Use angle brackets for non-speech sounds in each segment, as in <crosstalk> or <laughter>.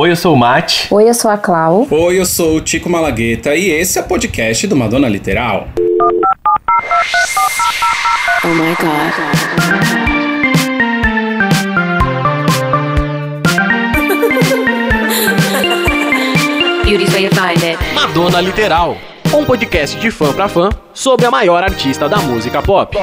Oi, eu sou o Mate. Oi, eu sou a Clau. Oi, eu sou o Tico Malagueta e esse é o podcast do Madonna Literal. Oh my god. <laughs> Madonna Literal, um podcast de fã pra fã sobre a maior artista da música pop.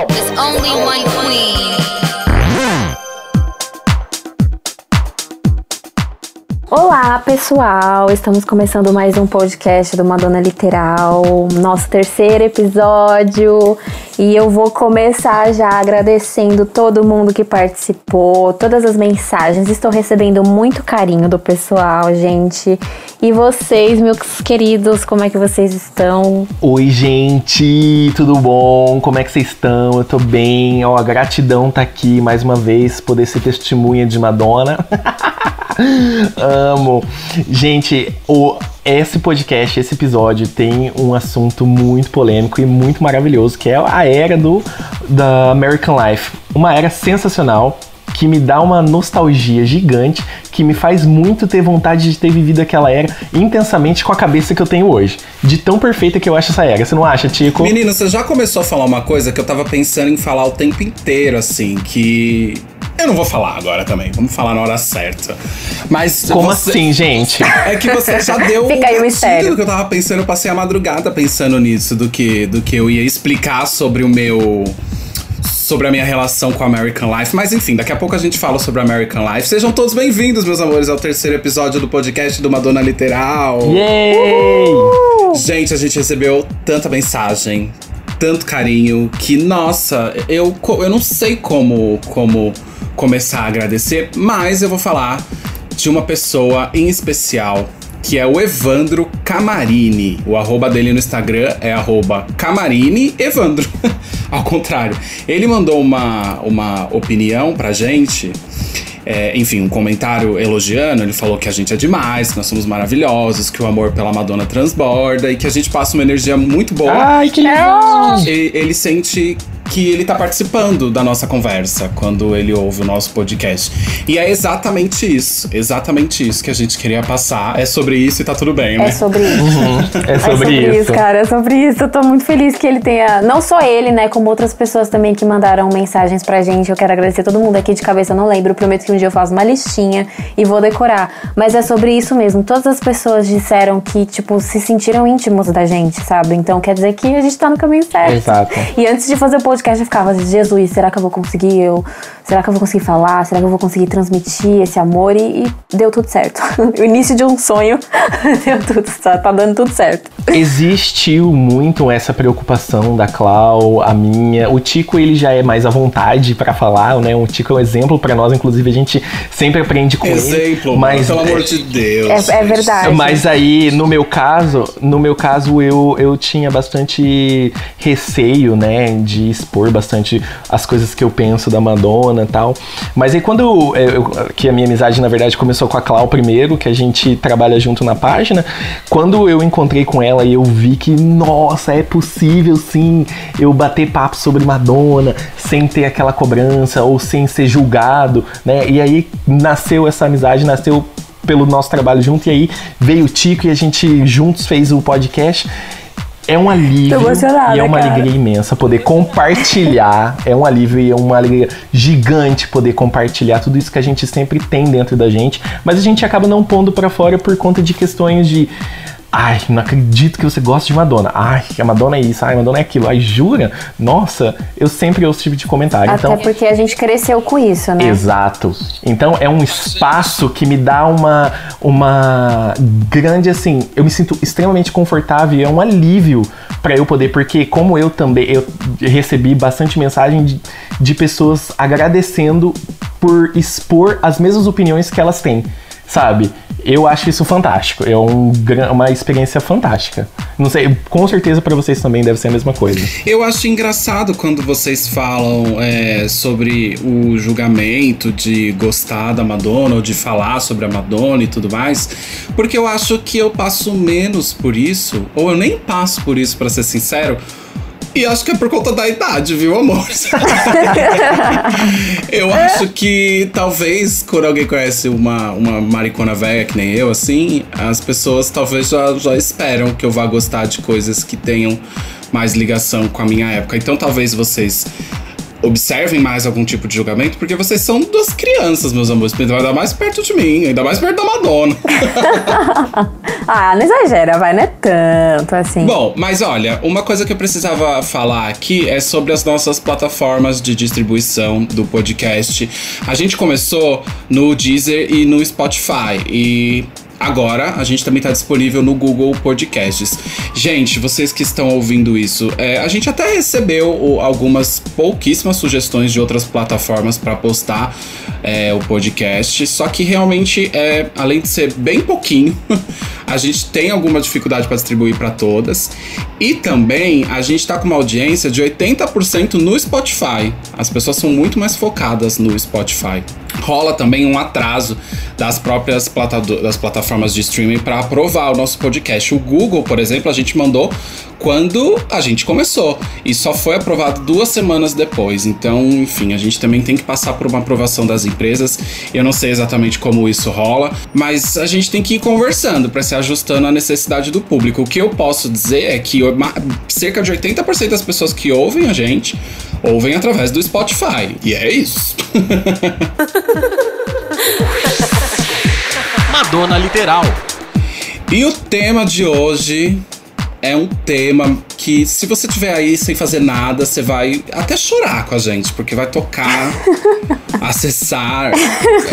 Olá, pessoal! Estamos começando mais um podcast do Madonna Literal, nosso terceiro episódio. E eu vou começar já agradecendo todo mundo que participou, todas as mensagens. Estou recebendo muito carinho do pessoal, gente. E vocês, meus queridos, como é que vocês estão? Oi, gente, tudo bom? Como é que vocês estão? Eu tô bem. Ó, a gratidão tá aqui mais uma vez, poder ser testemunha de Madonna. <laughs> Amo. Gente, o, esse podcast, esse episódio tem um assunto muito polêmico e muito maravilhoso, que é a era do da American Life. Uma era sensacional que me dá uma nostalgia gigante, que me faz muito ter vontade de ter vivido aquela era intensamente com a cabeça que eu tenho hoje. De tão perfeita que eu acho essa era. Você não acha, Tico? Menino, você já começou a falar uma coisa que eu tava pensando em falar o tempo inteiro, assim, que. Eu não vou falar agora também, vamos falar na hora certa. Mas. Como você- assim, gente? É que você já <laughs> deu Fica aí o mistério. que eu tava pensando, eu passei a madrugada pensando nisso, do que, do que eu ia explicar sobre o meu. Sobre a minha relação com American Life. Mas enfim, daqui a pouco a gente fala sobre American Life. Sejam todos bem-vindos, meus amores, ao terceiro episódio do podcast do Madonna Literal. Yay! Gente, a gente recebeu tanta mensagem, tanto carinho, que, nossa, eu, eu não sei como, como começar a agradecer, mas eu vou falar de uma pessoa em especial, que é o Evandro Camarini. O arroba dele no Instagram é arroba Camarini Evandro. <laughs> Ao contrário. Ele mandou uma, uma opinião pra gente. É, enfim, um comentário elogiando, ele falou que a gente é demais, que nós somos maravilhosos, que o amor pela Madonna transborda e que a gente passa uma energia muito boa. Ai, que legal! Ele sente que ele tá participando da nossa conversa quando ele ouve o nosso podcast. E é exatamente isso, exatamente isso que a gente queria passar. É sobre isso e tá tudo bem, né? É sobre isso. É É sobre, isso. cara, é sobre isso. Eu tô muito feliz que ele tenha. Não só ele, né? Como outras pessoas também que mandaram mensagens pra gente. Eu quero agradecer todo mundo aqui de cabeça, eu não lembro. Prometo que um dia eu faço uma listinha e vou decorar. Mas é sobre isso mesmo. Todas as pessoas disseram que, tipo, se sentiram íntimos da gente, sabe? Então quer dizer que a gente tá no caminho certo. Exato. E antes de fazer o podcast, eu ficava, Jesus, será que eu vou conseguir? Eu, será que eu vou conseguir falar? Será que eu vou conseguir transmitir esse amor? E, e deu tudo certo. <laughs> o início de um sonho <laughs> deu tudo, tá, tá dando tudo certo. Existiu muito essa preocupação da Clau, a minha. O Tico, ele já é mais à vontade pra falar, né? O Tico é um exemplo pra nós, inclusive a gente sempre aprende com ele. Exemplo, mas pelo amor de Deus. É- é verdade. Mas aí, no meu caso, no meu caso, eu, eu tinha bastante receio, né, de expor bastante as coisas que eu penso da Madonna e tal. Mas aí quando eu, eu- que a minha amizade, na verdade, começou com a Clau primeiro, que a gente trabalha junto na página, quando eu encontrei com ela e eu vi que, nossa, é possível sim eu bater papo sobre Madonna sem ter aquela cobrança ou sem ser julgado, né? E aí nasceu essa amizade, nasceu pelo nosso trabalho junto. E aí veio o Tico e a gente juntos fez o podcast. É um alívio e é uma cara. alegria imensa poder compartilhar. <laughs> é um alívio e é uma alegria gigante poder compartilhar tudo isso que a gente sempre tem dentro da gente, mas a gente acaba não pondo pra fora por conta de questões de Ai, não acredito que você gosta de Madonna. Ai, a Madonna é isso, ai, a Madonna é aquilo. Ai, jura? Nossa, eu sempre ouço esse tipo de comentário. Até então, porque a gente cresceu com isso, né? Exato. Então é um espaço que me dá uma, uma grande assim. Eu me sinto extremamente confortável e é um alívio para eu poder, porque como eu também eu recebi bastante mensagem de, de pessoas agradecendo por expor as mesmas opiniões que elas têm. Sabe? Eu acho isso fantástico. É um, uma experiência fantástica. Não sei, com certeza para vocês também deve ser a mesma coisa. Eu acho engraçado quando vocês falam é, sobre o julgamento de gostar da Madonna ou de falar sobre a Madonna e tudo mais, porque eu acho que eu passo menos por isso, ou eu nem passo por isso, pra ser sincero. E acho que é por conta da idade, viu, amor? <laughs> eu acho que talvez quando alguém conhece uma, uma maricona velha que nem eu, assim, as pessoas talvez já, já esperam que eu vá gostar de coisas que tenham mais ligação com a minha época. Então talvez vocês observem mais algum tipo de julgamento, porque vocês são duas crianças, meus amores. Ainda mais perto de mim, ainda mais perto da Madonna. <laughs> ah, não exagera, vai, não é tanto assim. Bom, mas olha, uma coisa que eu precisava falar aqui é sobre as nossas plataformas de distribuição do podcast. A gente começou no Deezer e no Spotify. E Agora, a gente também está disponível no Google Podcasts. Gente, vocês que estão ouvindo isso, é, a gente até recebeu algumas pouquíssimas sugestões de outras plataformas para postar é, o podcast, só que realmente, é, além de ser bem pouquinho, <laughs> a gente tem alguma dificuldade para distribuir para todas. E também a gente está com uma audiência de 80% no Spotify. As pessoas são muito mais focadas no Spotify. Rola também um atraso das próprias plata das plataformas de streaming para aprovar o nosso podcast. O Google, por exemplo, a gente mandou quando a gente começou e só foi aprovado duas semanas depois. Então, enfim, a gente também tem que passar por uma aprovação das empresas. Eu não sei exatamente como isso rola, mas a gente tem que ir conversando para se ajustando à necessidade do público. O que eu posso dizer é que cerca de 80% das pessoas que ouvem a gente ouvem através do Spotify. E é isso. <laughs> Madonna Literal. E o tema de hoje é um tema que, se você tiver aí sem fazer nada, você vai até chorar com a gente, porque vai tocar, <laughs> acessar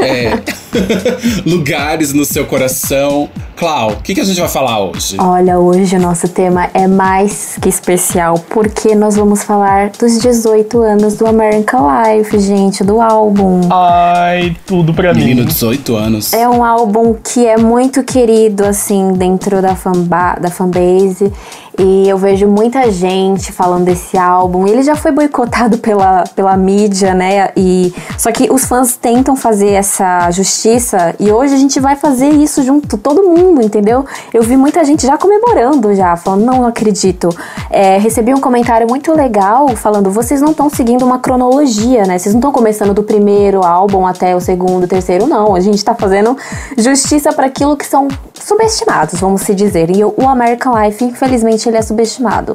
é, <laughs> lugares no seu coração. Clau, o que, que a gente vai falar hoje? Olha, hoje o nosso tema é mais que especial, porque nós vamos falar dos 18 anos do American Life, gente, do álbum. Ai, tudo pra Menino, mim. 18 anos. É um álbum que é muito querido, assim, dentro da, fanba da fanbase. E eu vejo muita gente falando desse álbum. Ele já foi boicotado pela, pela mídia, né? E só que os fãs tentam fazer essa justiça e hoje a gente vai fazer isso junto todo mundo, entendeu? Eu vi muita gente já comemorando já, falando não acredito. É, recebi um comentário muito legal falando vocês não estão seguindo uma cronologia, né? Vocês não estão começando do primeiro álbum até o segundo, terceiro, não. A gente tá fazendo justiça para aquilo que são subestimados, vamos se dizer. E o American Life, infelizmente, ele é subestimado.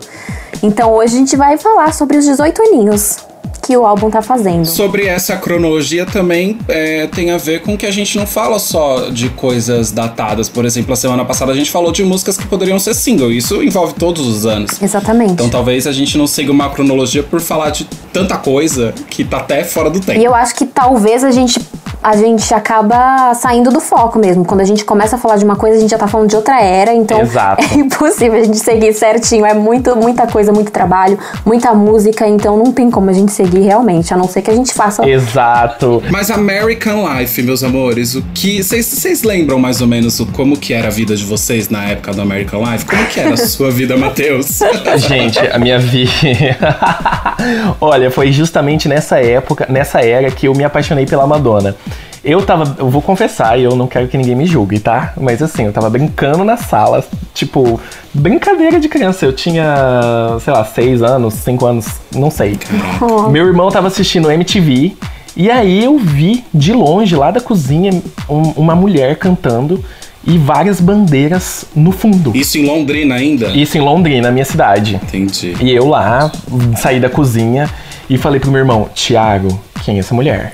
Então hoje a gente vai falar sobre os 18 aninhos que o álbum tá fazendo. Sobre essa cronologia também é, tem a ver com que a gente não fala só de coisas datadas. Por exemplo, a semana passada a gente falou de músicas que poderiam ser single. Isso envolve todos os anos. Exatamente. Então talvez a gente não siga uma cronologia por falar de tanta coisa que tá até fora do tempo. E eu acho que talvez a gente a gente acaba saindo do foco mesmo. Quando a gente começa a falar de uma coisa, a gente já tá falando de outra era, então Exato. <laughs> é impossível a gente seguir certinho. É muito, muita coisa, muito trabalho, muita música, então não tem como a gente seguir realmente, a não ser que a gente faça. Exato. Mas American Life, meus amores, o que. Vocês lembram mais ou menos o, como que era a vida de vocês na época do American Life? Como que era a <laughs> sua vida, Matheus? Gente, a minha vida. <laughs> Olha, foi justamente nessa época, nessa era que eu me apaixonei pela Madonna. Eu tava, eu vou confessar, e eu não quero que ninguém me julgue, tá? Mas assim, eu tava brincando na sala, tipo, brincadeira de criança. Eu tinha, sei lá, seis anos, cinco anos, não sei. <laughs> Meu irmão tava assistindo MTV, e aí eu vi de longe, lá da cozinha, um- uma mulher cantando e várias bandeiras no fundo. Isso em Londrina ainda? Isso em Londrina, minha cidade. Entendi. E eu lá, saí da cozinha e falei pro meu irmão, Thiago, quem é essa mulher?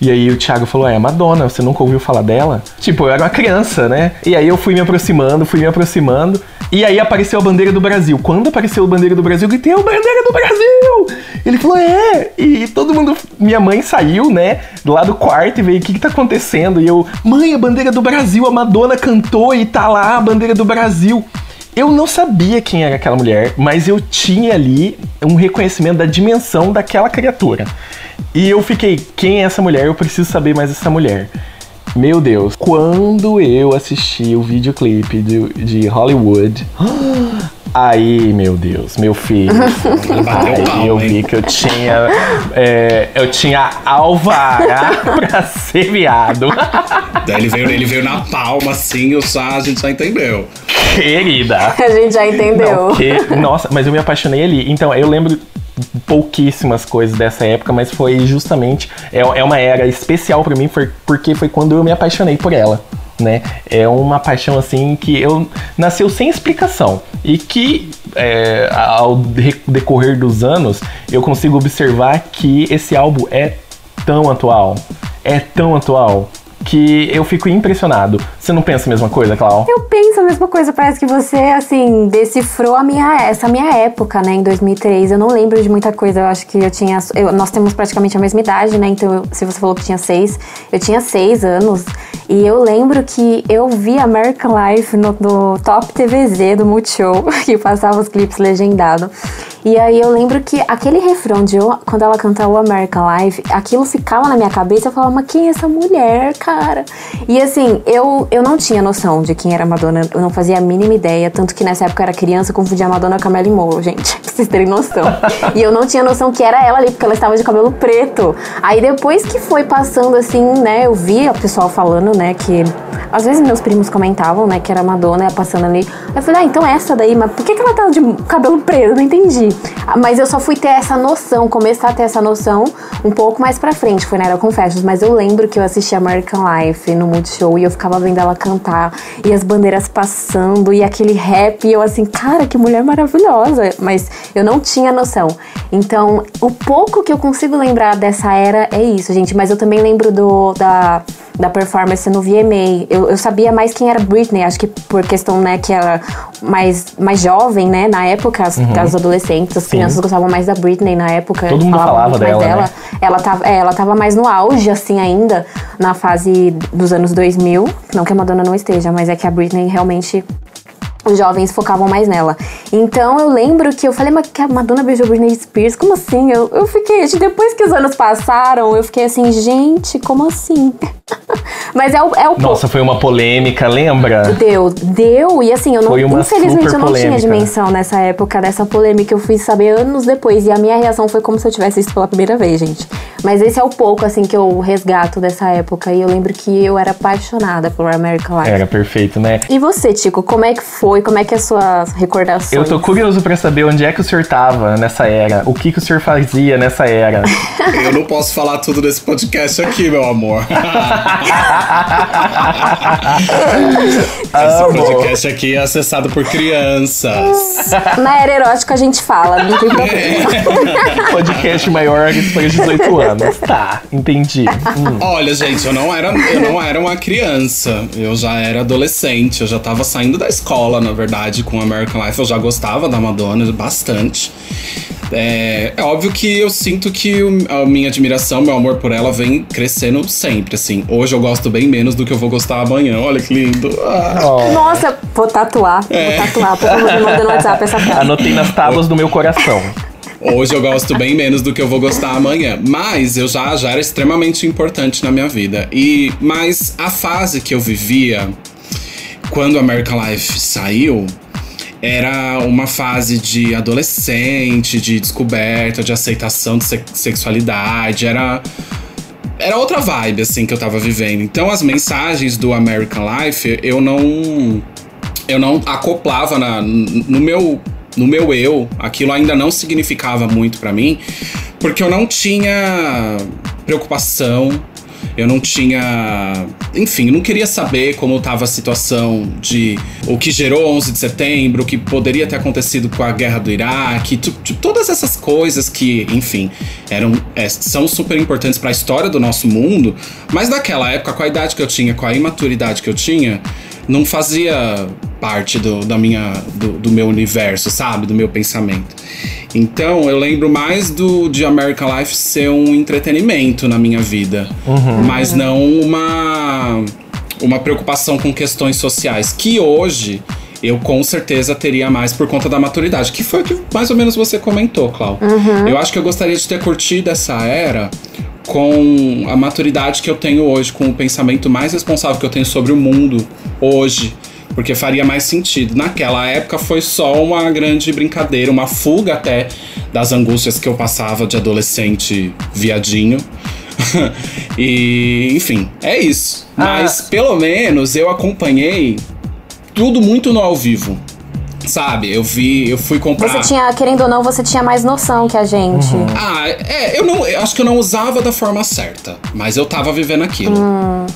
e aí o Thiago falou, é Madonna, você nunca ouviu falar dela? Tipo, eu era uma criança, né? E aí eu fui me aproximando, fui me aproximando. E aí apareceu a bandeira do Brasil. Quando apareceu a bandeira do Brasil, eu gritei, é a bandeira do Brasil! Ele falou, é! E todo mundo, minha mãe saiu, né, lá do quarto e veio, o que que tá acontecendo? E eu, mãe, a bandeira do Brasil, a Madonna cantou e tá lá a bandeira do Brasil. Eu não sabia quem era aquela mulher, mas eu tinha ali um reconhecimento da dimensão daquela criatura. E eu fiquei, quem é essa mulher? Eu preciso saber mais dessa mulher. Meu Deus, quando eu assisti o videoclipe de, de Hollywood, <gasps> Aí, meu Deus, meu filho. <laughs> Aí eu vi que eu tinha. é, eu tinha alvará <laughs> pra ser viado. <laughs> Daí ele veio, ele veio na palma, assim, o já, a gente já entendeu. Querida. A gente já entendeu. Não, que- nossa, mas eu me apaixonei ali. Então, eu lembro pouquíssimas coisas dessa época, mas foi justamente. É, é uma era especial pra mim, foi, porque foi quando eu me apaixonei por ela. Né? É uma paixão assim que eu nasceu sem explicação e que é, ao de- decorrer dos anos eu consigo observar que esse álbum é tão atual, é tão atual que eu fico impressionado. Você não pensa a mesma coisa, Clau? Eu penso a mesma coisa, parece que você, assim, decifrou a minha, essa minha época, né, em 2003. Eu não lembro de muita coisa, eu acho que eu tinha. eu- nós temos praticamente a mesma idade, né, então se você falou que tinha seis, eu tinha seis anos. E eu lembro que eu vi American Life no, no Top TVZ do Multishow, <laughs> que passava os clipes legendados. E aí eu lembro que aquele refrão de quando ela canta o American Life, aquilo ficava na minha cabeça, eu falava, mas quem é essa mulher, cara? E assim, eu, eu não tinha noção de quem era Madonna, eu não fazia a mínima ideia, tanto que nessa época eu era criança, eu confundia Madonna com a Marilyn Monroe, gente, <laughs> pra vocês terem noção. e eu não tinha noção que era ela ali, porque ela estava de cabelo preto. Aí depois que foi passando assim, né, eu vi o pessoal falando, né, que às vezes meus primos comentavam, né, que era Madonna passando ali. Eu falei, ah, então essa daí, mas por que, que ela tá de cabelo preto? Eu não entendi. Mas eu só fui ter essa noção, começar a ter essa noção um pouco mais pra frente, foi na Era Confessions. Mas eu lembro que eu assisti American Life no Multishow e eu ficava vendo ela cantar e as bandeiras passando e aquele rap. E eu assim, cara, que mulher maravilhosa. Mas eu não tinha noção. Então, o pouco que eu consigo lembrar dessa era é isso, gente. Mas eu também lembro do, da, da performance no VMA. Eu, eu sabia mais quem era Britney, acho que por questão, né, que era mais, mais jovem, né, na época, as, as adolescentes, as crianças gostavam mais da Britney na época. Todo mundo falava muito mais dela, né? Ela tava, é, ela tava mais no auge, assim, ainda, na fase dos anos 2000. Não que a Madonna não esteja, mas é que a Britney realmente os jovens focavam mais nela. Então eu lembro que eu falei, mas que a Madonna beijou Britney Spears? Como assim? Eu, eu fiquei, depois que os anos passaram, eu fiquei assim, gente, como assim? <laughs> mas é o, é o Nossa, foi uma polêmica, lembra? Deu, deu, e assim, eu não, Foi uma infelizmente super eu não tinha polêmica. dimensão nessa época dessa polêmica, eu fui saber anos depois, e a minha reação foi como se eu tivesse visto pela primeira vez, gente. Mas esse é o pouco, assim, que eu resgato dessa época, e eu lembro que eu era apaixonada por American Life. Era perfeito, né? E você, Tico, como é que foi? Como é que é as suas recordações? Eu tô curioso pra saber onde é que o senhor tava nessa era. O que que o senhor fazia nessa era. <laughs> Eu não posso falar tudo nesse podcast aqui, meu amor. <laughs> <laughs> Esse podcast aqui é acessado por crianças. Na era erótica a gente fala, não tem problema. <laughs> Podcast maiores para 18 anos. Tá, entendi. Hum. Olha, gente, eu não era, eu não era uma criança. Eu já era adolescente. Eu já tava saindo da escola, na verdade, com American Life. Eu já gostava da Madonna bastante. É, é óbvio que eu sinto que o- a minha admiração, meu amor por ela vem crescendo sempre, assim. Hoje eu gosto bem menos do que eu vou gostar amanhã. Olha que lindo. Ah. Nossa, vou tatuar, É. vou tatuar. Por favor, me manda no WhatsApp essa frase. Anotei nas tábuas do meu coração. Hoje eu gosto bem menos do que eu vou gostar amanhã. Mas eu já, já era extremamente importante na minha vida. E Mas a fase que eu vivia quando American Life saiu era uma fase de adolescente, de descoberta, de aceitação de se- sexualidade. Era. Era outra vibe, assim, que eu tava vivendo. Então, as mensagens do American Life, eu não. Eu não acoplava na, no meu. No meu eu, aquilo ainda não significava muito pra mim, porque eu não tinha preocupação, eu não tinha. Enfim, não queria saber como estava a situação de o que gerou 11 de setembro, o que poderia ter acontecido com a guerra do Iraque, todas essas coisas que, enfim, eram, é, são super importantes para a história do nosso mundo, mas naquela época, com a idade que eu tinha, com a imaturidade que eu tinha, não fazia parte do, da minha, do, do meu universo, sabe? Do meu pensamento. Então eu lembro mais do de American Life ser um entretenimento na minha vida, mas não uma uma preocupação com questões sociais que hoje eu com certeza teria mais por conta da maturidade, que foi o que mais ou menos você comentou, Clau. Eu acho que eu gostaria de ter curtido essa era com a maturidade que eu tenho hoje, com o pensamento mais responsável que eu tenho sobre o mundo hoje, porque faria mais sentido. Naquela época foi só uma grande brincadeira, uma fuga até das angústias que eu passava de adolescente viadinho. <laughs> e, enfim, é isso. Mas pelo menos eu acompanhei tudo muito no ao vivo. Sabe, eu vi, eu fui comprar. Você tinha, querendo ou não, você tinha mais noção que a gente. Ah, é, eu não. Eu acho que eu não usava da forma certa, mas eu tava vivendo aquilo.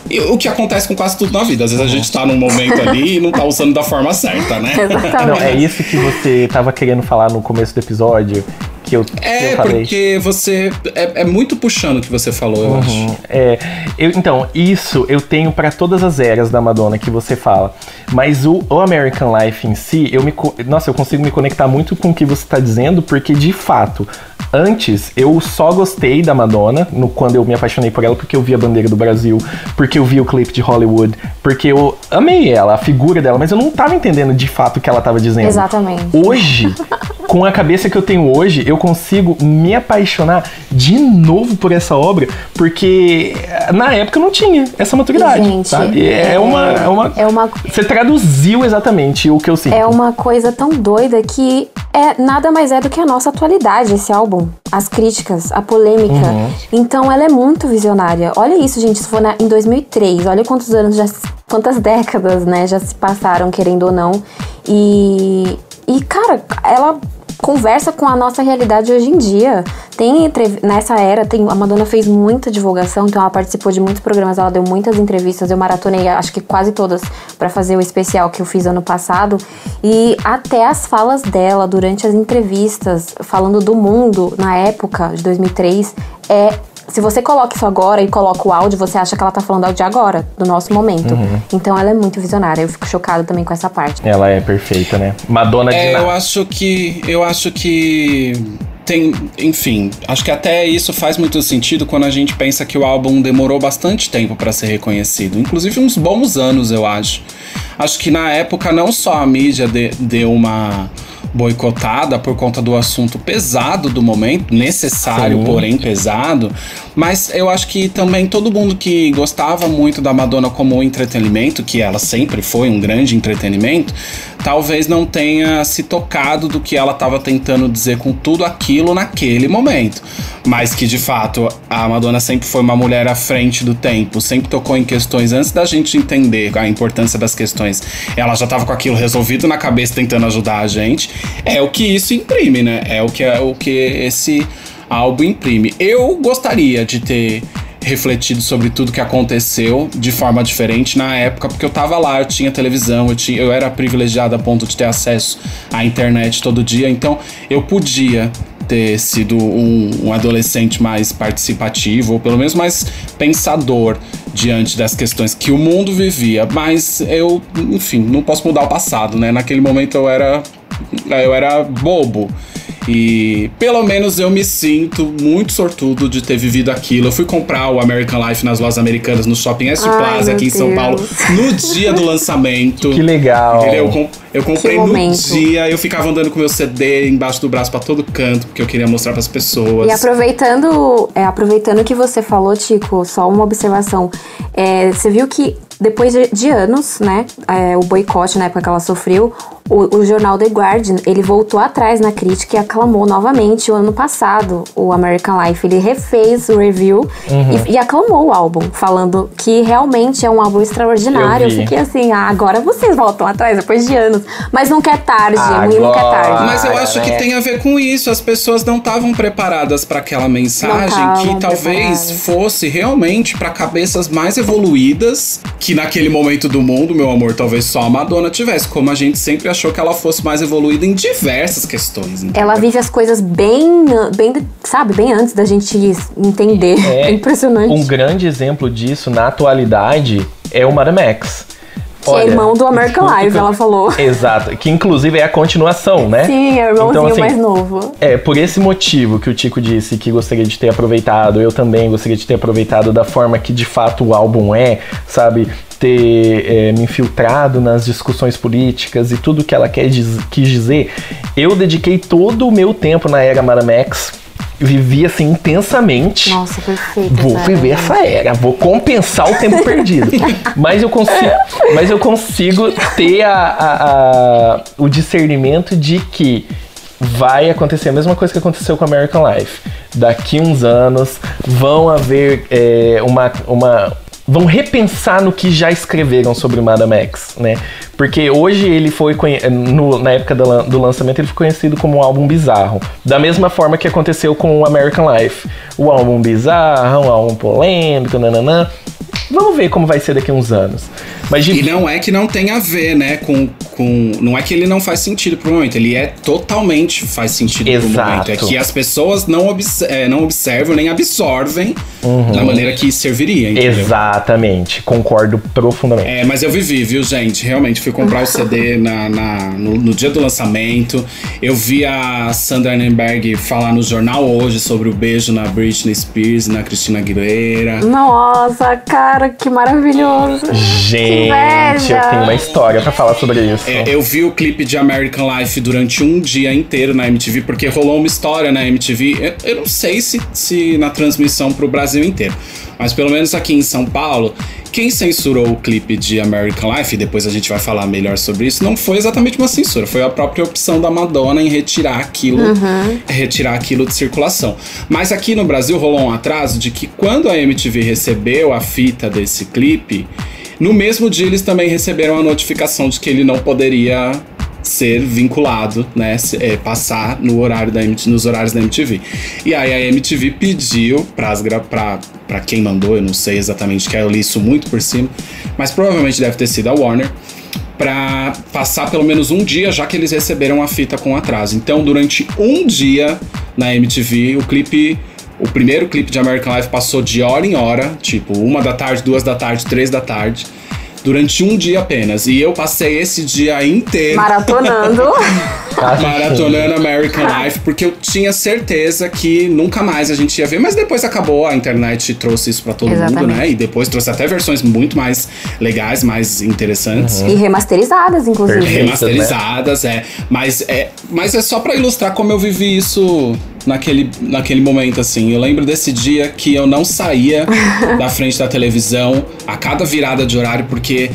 E o que acontece com quase tudo na vida. Às vezes a gente tá num momento ali e não tá usando da forma certa, né? <laughs> Exatamente. Não, é isso que você tava querendo falar no começo do episódio, que eu, que É, eu falei. porque você. É, é muito puxando o que você falou, eu acho. Uhum. É, eu- então, isso eu tenho pra todas as eras da Madonna que você fala. Mas o, o American Life em si, eu me, nossa, eu consigo me conectar muito com o que você tá dizendo, porque de fato, antes eu só gostei da Madonna no, quando eu me apaixonei por ela, porque eu vi a bandeira do Brasil, porque eu vi o clipe de Hollywood, porque eu amei ela, a figura dela, mas eu não tava entendendo de fato o que ela tava dizendo. Exatamente. Hoje, <laughs> com a cabeça que eu tenho hoje, eu consigo me apaixonar de novo por essa obra, porque eh, na época eu não tinha essa maturidade, Gente, sabe? É, é- uma, é uma... é uma- Você traduziu exatamente o que eu sinto. É uma coisa tão doida que é nada mais é do que a nossa atualidade, esse álbum. As críticas, a polêmica. Uhum. Então ela é muito visionária. Olha isso, gente. Se for na- em 2003, olha quantos anos já. Quantas décadas, né, já se passaram, querendo ou não. E. E, cara, ela conversa com a nossa realidade hoje em dia. Tem nessa era, tem, a Madonna fez muita divulgação, então ela participou de muitos programas, ela deu muitas entrevistas, eu maratonei acho que quase todas pra fazer o especial que eu fiz ano passado. E até as falas dela durante as entrevistas, falando do mundo na época de 2003, é se você coloca isso agora e coloca o áudio, você acha que ela tá falando de agora, do nosso momento. Então ela é muito visionária. Eu fico chocada também com essa parte. Ela é perfeita, né? Madonna de É, nada. eu acho que. Eu acho que. Tem, enfim, acho que até isso faz muito sentido quando a gente pensa que o álbum demorou bastante tempo para ser reconhecido, inclusive uns bons anos, eu acho. Acho que na época não só a mídia de- deu uma boicotada por conta do assunto pesado do momento, necessário, Sim. porém pesado, mas eu acho que também todo mundo que gostava muito da Madonna como entretenimento, que ela sempre foi um grande entretenimento, talvez não tenha se tocado do que ela estava tentando dizer com tudo aquilo naquele momento. Mas que de fato a Madonna sempre foi uma mulher à frente do tempo, sempre tocou em questões antes da gente entender a importância das questões. Ela já estava com aquilo resolvido na cabeça tentando ajudar a gente. É o que isso imprime, né? É o que é o que esse álbum imprime. Eu gostaria de ter refletido sobre tudo que aconteceu de forma diferente na época, porque eu tava lá, eu tinha televisão, eu, tinha, eu era privilegiado a ponto de ter acesso à internet todo dia, então eu podia ter sido um, um adolescente mais participativo, ou pelo menos mais pensador diante das questões que o mundo vivia, mas eu, enfim, não posso mudar o passado, né? Naquele momento eu era eu era bobo. E pelo menos eu me sinto muito sortudo de ter vivido aquilo. Eu fui comprar o American Life nas lojas americanas no Shopping S Plaza aqui em São Deus. Paulo no dia do <laughs> lançamento. Que legal. Entendeu? Eu, com- eu comprei no dia, eu ficava andando com meu CD embaixo do braço pra todo canto, porque eu queria mostrar pras pessoas. E aproveitando, é, aproveitando que você falou, Tico, só uma observação. É, você viu que depois de, de anos, né, é, o boicote na época que ela sofreu, o, o jornal The Guardian, ele voltou atrás na crítica e aclamou novamente o ano passado o American Life. Ele refez o review e, e aclamou o álbum, falando que realmente é um álbum extraordinário. Eu Eu, fiquei assim, ah, agora vocês voltam atrás depois de anos. Mas nunca é tarde, ruim nunca é Agora. tarde. Mas eu acho que né? tem a ver com isso. As pessoas não estavam preparadas para aquela mensagem que talvez preparadas. fosse realmente para cabeças mais evoluídas que naquele momento do mundo, meu amor, talvez só a Madonna tivesse, como a gente sempre achou que ela fosse mais evoluída em diversas questões. entendeu? Ela vive as coisas bem, bem, sabe, bem antes da gente entender. <laughs> É, impressionante. Um grande exemplo disso na atualidade é o Madame X. que é irmão do American <laughs> eu- ela falou. Exato, que inclusive é a continuação, né? Sim, é o irmãozinho Então, assim, mais novo. É, por esse motivo que o Tico disse que gostaria de ter aproveitado, eu também gostaria de ter aproveitado da forma que de fato o álbum é, sabe? Ter é, me infiltrado nas discussões políticas e tudo que ela quer diz- quis dizer. Eu dediquei todo o meu tempo na era Maramex vivi assim intensamente. Nossa, perfeito. Vou viver essa era, vou compensar o tempo perdido. <laughs> Mas eu consigo, mas eu consigo ter a, a- a- o discernimento de que vai acontecer a mesma coisa que aconteceu com American Life. Daqui uns anos vão haver é, uma, uma vão repensar no que já escreveram sobre Madame X, né? Porque hoje ele foi no- na época do, do lançamento ele foi conhecido como um álbum bizarro, da mesma forma que aconteceu com o American Life, o álbum bizarro, um álbum polêmico, nananã. Vamos ver como vai ser daqui a uns anos. Mas de E não é que não tem a ver, né, com, com... Não é que ele não faz sentido pro momento, ele é totalmente faz sentido pro Exato. momento. É que as pessoas não, obs- é, não observam nem absorvem da maneira que serviria, entendeu? Exatamente, concordo profundamente. É, mas eu vivi, viu, gente? Realmente, fui comprar o CD na, na- no, no dia do lançamento. Eu vi a Sandra Annenberg falar no jornal hoje sobre o beijo na Britney Spears e na Christina Aguilera. Nossa, cara, que maravilhoso. Gente, inveja. eu tenho uma história pra falar sobre isso. É, eu vi o clipe de American Life durante um dia inteiro na MTV, porque rolou uma história na MTV. Eu, eu não sei se, se na transmissão pro Brasil inteiro, mas pelo menos aqui em São Paulo, quem censurou o clipe de American Life, e depois a gente vai falar melhor sobre isso, não foi exatamente uma censura, foi a própria opção da Madonna em retirar aquilo, retirar aquilo de circulação. Mas aqui no Brasil rolou um atraso de que quando a MTV recebeu a fita desse clipe, no mesmo dia eles também receberam a notificação de que ele não poderia ser vinculado, né, é, passar no horário da MTV, nos horários da MTV. E aí a MTV pediu pras pra para quem mandou, eu não sei exatamente que eu li isso muito por cima, mas provavelmente deve ter sido a Warner pra passar pelo menos um dia, já que eles receberam a fita com atraso. Então, durante um dia na MTV, o clipe o primeiro clipe de American Life passou de hora em hora, tipo, uma da tarde, duas da tarde, três da tarde, durante um dia apenas. E eu passei esse dia inteiro Maratonando. <laughs> maratonando American Life, porque eu tinha certeza que nunca mais a gente ia ver. Mas depois acabou, a internet trouxe isso pra todo mundo, Exatamente. né? E depois trouxe até versões muito mais legais, mais interessantes. e remasterizadas, inclusive. Perfeito. Remasterizadas, é. Mas é, mas é só pra ilustrar como eu vivi isso naquele, naquele momento, assim. Eu lembro desse dia que eu não saía <laughs> da frente da televisão a cada virada de horário, porque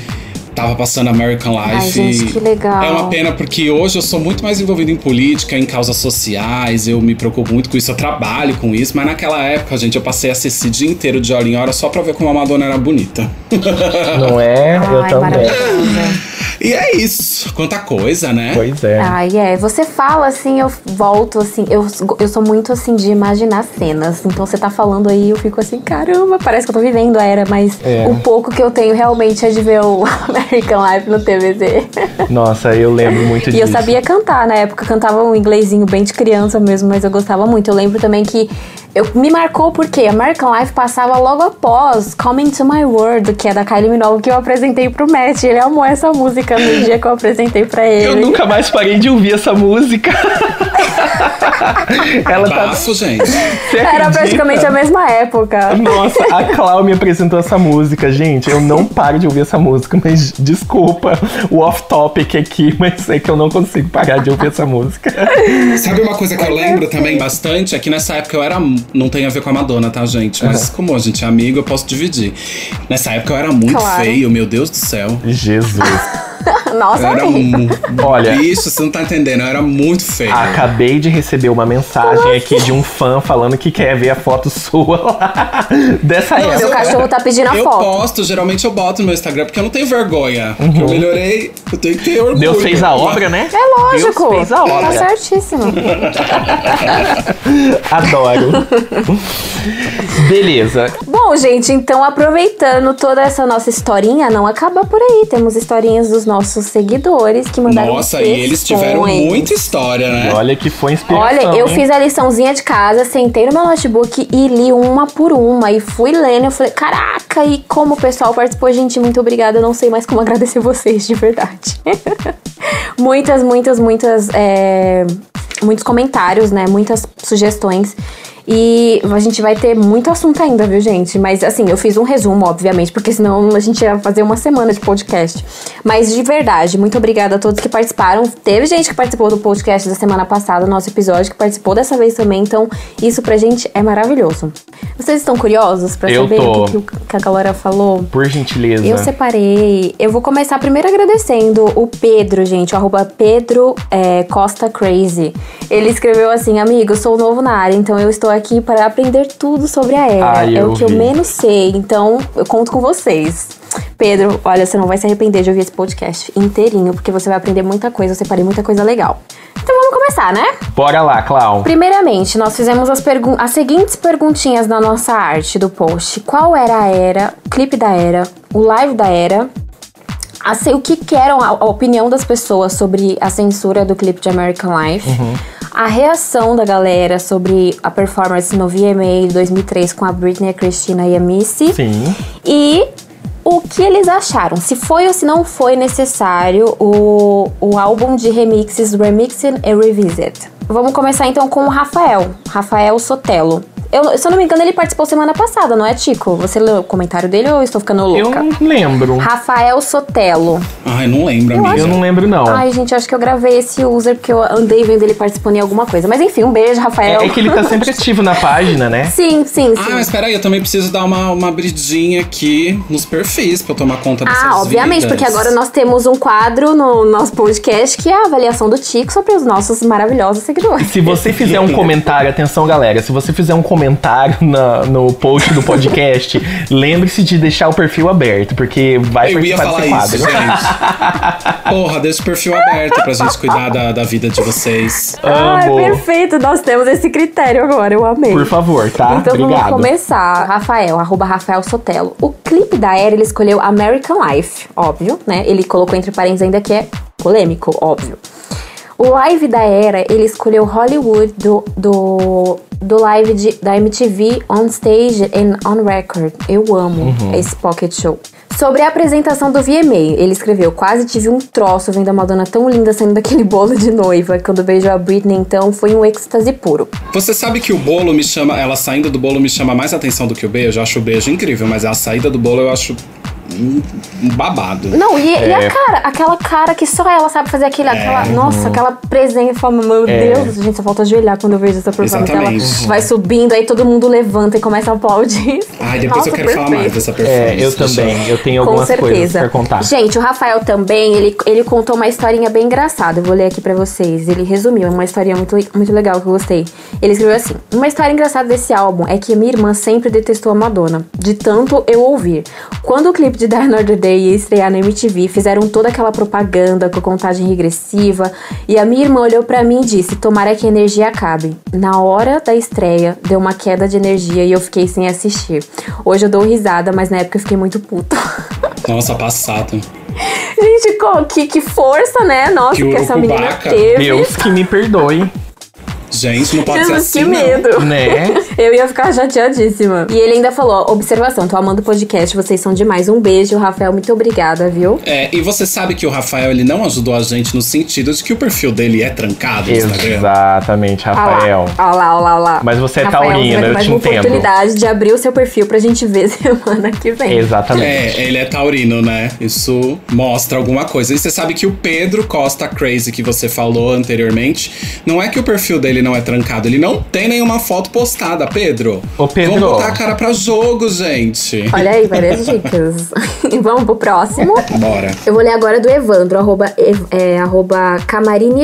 tava passando American Life. Ai, gente, que legal. É uma pena porque hoje eu sou muito mais envolvido em política, em causas sociais, eu me preocupo muito com isso, eu trabalho com isso, mas naquela época, gente, eu passei a assistir o dia inteiro de hora em hora só pra ver como a Madonna era bonita. Não é? eu Ai, também. E é isso. Quanta coisa, né? Pois é. Ai, é. Você fala assim, eu volto assim. Eu, eu sou muito assim de imaginar cenas. Então você tá falando aí, eu fico assim, caramba, parece que eu tô vivendo a era, mas É. o pouco que eu tenho realmente é de ver o <laughs> American Life no TVZ. Nossa, eu lembro muito E disso. eu sabia cantar na época, cantava um inglesinho bem de criança mesmo, mas eu gostava muito. Eu lembro também que eu, me marcou porque American Life passava logo após Coming to My World, que é da Kylie Minogue, que eu apresentei pro Matt. Ele amou essa música no dia que eu apresentei pra ele. Eu nunca mais parei de ouvir essa música. <laughs> Ela tá. Bafo, gente. Você Era acredita? praticamente a mesma época. Nossa, a <laughs> Clau me apresentou essa música, gente. Eu não paro de ouvir essa música, mas desculpa o off-topic aqui, mas é que eu não consigo parar de ouvir essa música. Sabe uma coisa que eu lembro também bastante? É que nessa época eu era. Não tem a ver com a Madonna, tá, gente? Mas como a gente é amigo, eu posso dividir. Nessa época eu era muito Claro. feio, meu Deus do céu. Jesus. <laughs> <laughs> Nossa, Eu era mu- Olha. Bicho, você não tá entendendo, eu era muito feio. Acabei de receber uma mensagem aqui de um fã falando que quer ver a foto sua lá <laughs> dessa Não, Meu cachorro tá pedindo a eu foto. posto, geralmente eu boto no meu Instagram, porque eu não tenho vergonha. Porque eu melhorei, eu tenho que ter orgulho. Deus fez a obra, né? É lógico. Deus fez a Tá obra. certíssimo. <laughs> Adoro. Beleza. Bom, gente, então aproveitando toda essa nossa historinha, não acaba por aí. Temos historinhas dos nossos seguidores que mandaram Nossa, e eles tiveram muita história, E né? olha que foi inspiração. Olha, eu hein? fiz a liçãozinha de casa, sentei no meu notebook e li uma por uma. E fui lendo. Eu falei, caraca, e como o pessoal participou, gente, muito obrigada. Eu não sei mais como <laughs> agradecer vocês, de verdade. <laughs> muitas, muitas, muitas. é, Muitos comentários, né? Muitas sugestões. E a gente vai ter muito assunto ainda, viu, gente? Mas assim, eu fiz um resumo, obviamente, porque senão a gente ia fazer uma semana de podcast. Mas de verdade, muito obrigada a todos que participaram. Teve gente que participou do podcast da semana passada, nosso episódio, que participou dessa vez também. Então, isso pra gente é maravilhoso. Vocês estão curiosos pra Eu saber tô. o que, que a galera falou? Por gentileza. Eu separei. Eu vou começar primeiro agradecendo o Pedro, gente, o arroba Pedro é, Costa Crazy. Ele escreveu assim: Amigo, sou novo na área, então eu estou aqui para aprender tudo sobre a era. Ai, é eu o que eu vi. menos sei, então eu conto com vocês. Pedro, olha, você não vai se arrepender de ouvir esse podcast inteirinho, porque você vai aprender muita coisa, eu separei muita coisa legal. Então vamos começar, né? Bora lá, Clau. Primeiramente, nós fizemos as, as seguintes perguntinhas na nossa arte do post. Qual era a era, o clipe da era, o live da era, a o que, que eram a, a opinião das pessoas sobre a censura do clipe de American Life, a reação da galera sobre a performance no VMA de 2003 com a Britney, a Christina e a Missy. Sim. E o que eles acharam, se foi ou se não foi necessário o, o álbum de remixes Remixing e Revisit. Vamos começar então com o Rafael, Rafael Sotelo. Eu, se eu não me engano, ele participou semana passada, não é, Tico? Você leu o comentário dele ou eu estou ficando Eu louca? não lembro. Rafael Sotelo. Ai, não lembro, amiga. Eu não lembro, não. Ai, gente, acho que eu gravei esse user porque eu andei vendo ele participando em alguma coisa. Mas enfim, um beijo, Rafael. É, é que ele tá sempre <laughs> ativo na página, né? Sim, sim, sim. Ah, mas peraí, eu também preciso dar uma, uma abridinha aqui nos perfis pra eu tomar conta dessas Ah, obviamente, vidas. porque agora nós temos um quadro no nosso podcast que é a avaliação do Tico sobre os nossos maravilhosos seguidores. Se você fizer um <laughs> comentário, atenção galera, se você fizer um comentário <laughs> na- no post do podcast, <laughs> lembre-se de deixar o perfil aberto, porque vai Eu ia participar falar desse isso, gente. Porra, deixa o perfil aberto pra gente cuidar da, da vida de vocês. Ai, Amo. perfeito, nós temos esse critério agora, eu amei. Por favor, tá? Então Obrigado. vamos começar. Rafael, arroba Rafael Sotelo. O clipe da era, ele escolheu American Life, óbvio, né? Ele colocou entre parênteses ainda que é polêmico, óbvio. O live da era, ele escolheu Hollywood do, do, do live de, da MTV On Stage and On Record. Eu amo Uhum. esse pocket show. Sobre a apresentação do VMA, ele escreveu: Quase tive um troço vendo a Madonna tão linda saindo daquele bolo de noiva. Quando beijou a Britney, então, foi um êxtase puro. Você sabe que o bolo me chama, ela saindo do bolo me chama mais atenção do que o beijo. Eu acho o beijo incrível, mas a saída do bolo eu acho babado. Não, e, e É. a cara? Aquela cara que só ela sabe fazer aquele, aquela. Nossa, aquela presença. Eu falo, meu É. Deus, gente, só falta ajoelhar quando eu vejo essa performance. Ela vai subindo, aí todo mundo levanta e começa a aplaudir. Ai, depois Nossa, eu quero falar mais perfeito. dessa performance. É, eu também. Eu tenho Com algumas coisas pra contar. Gente, o Rafael também, ele, ele contou uma historinha bem engraçada. Eu vou ler aqui pra vocês. Ele resumiu, é uma historinha muito, muito legal que eu gostei. Ele escreveu assim: Uma história engraçada desse álbum é que minha irmã sempre detestou a Madonna, de tanto eu ouvir. Quando o clipe de Die Another Day ia estrear na MTV, fizeram toda aquela propaganda com contagem regressiva. E a minha irmã olhou pra mim e disse: Tomara que a energia acabe. Na hora da estreia, deu uma queda de energia e eu fiquei sem assistir. Hoje eu dou risada, mas na época eu fiquei muito puta. <laughs> Nossa, passado. Gente, que, que força, né? Nossa, Que que, essa menina teve. Deus que me perdoe, Gente, não pode ser Jesus, assim, que não. medo. né? <laughs> Eu ia ficar chateadíssima. E ele ainda falou: ó, observação, tô amando o podcast, vocês são demais. Um beijo, Rafael, muito obrigada, viu? É, e você sabe que o Rafael, ele não ajudou a gente no sentido de que o perfil dele é trancado no Instagram. Exatamente, Rafael. Olha lá, olha lá, olha lá. Mas você é Rafael, vai ter eu mais te uma entendo. oportunidade de abrir o seu perfil pra gente ver <laughs> semana que vem. Exatamente. É, ele é taurino, né? Isso mostra alguma coisa. E você sabe que o Pedro Costa Crazy, que você falou anteriormente, não é que o perfil dele não é trancado, ele não tem nenhuma foto postada, Pedro. Ô, Pedro. Vamos botar a cara pra jogo, gente. Olha aí, várias dicas. <laughs> Vamos pro próximo. Bora. Eu vou ler agora do Evandro, arroba, é, arroba Camarini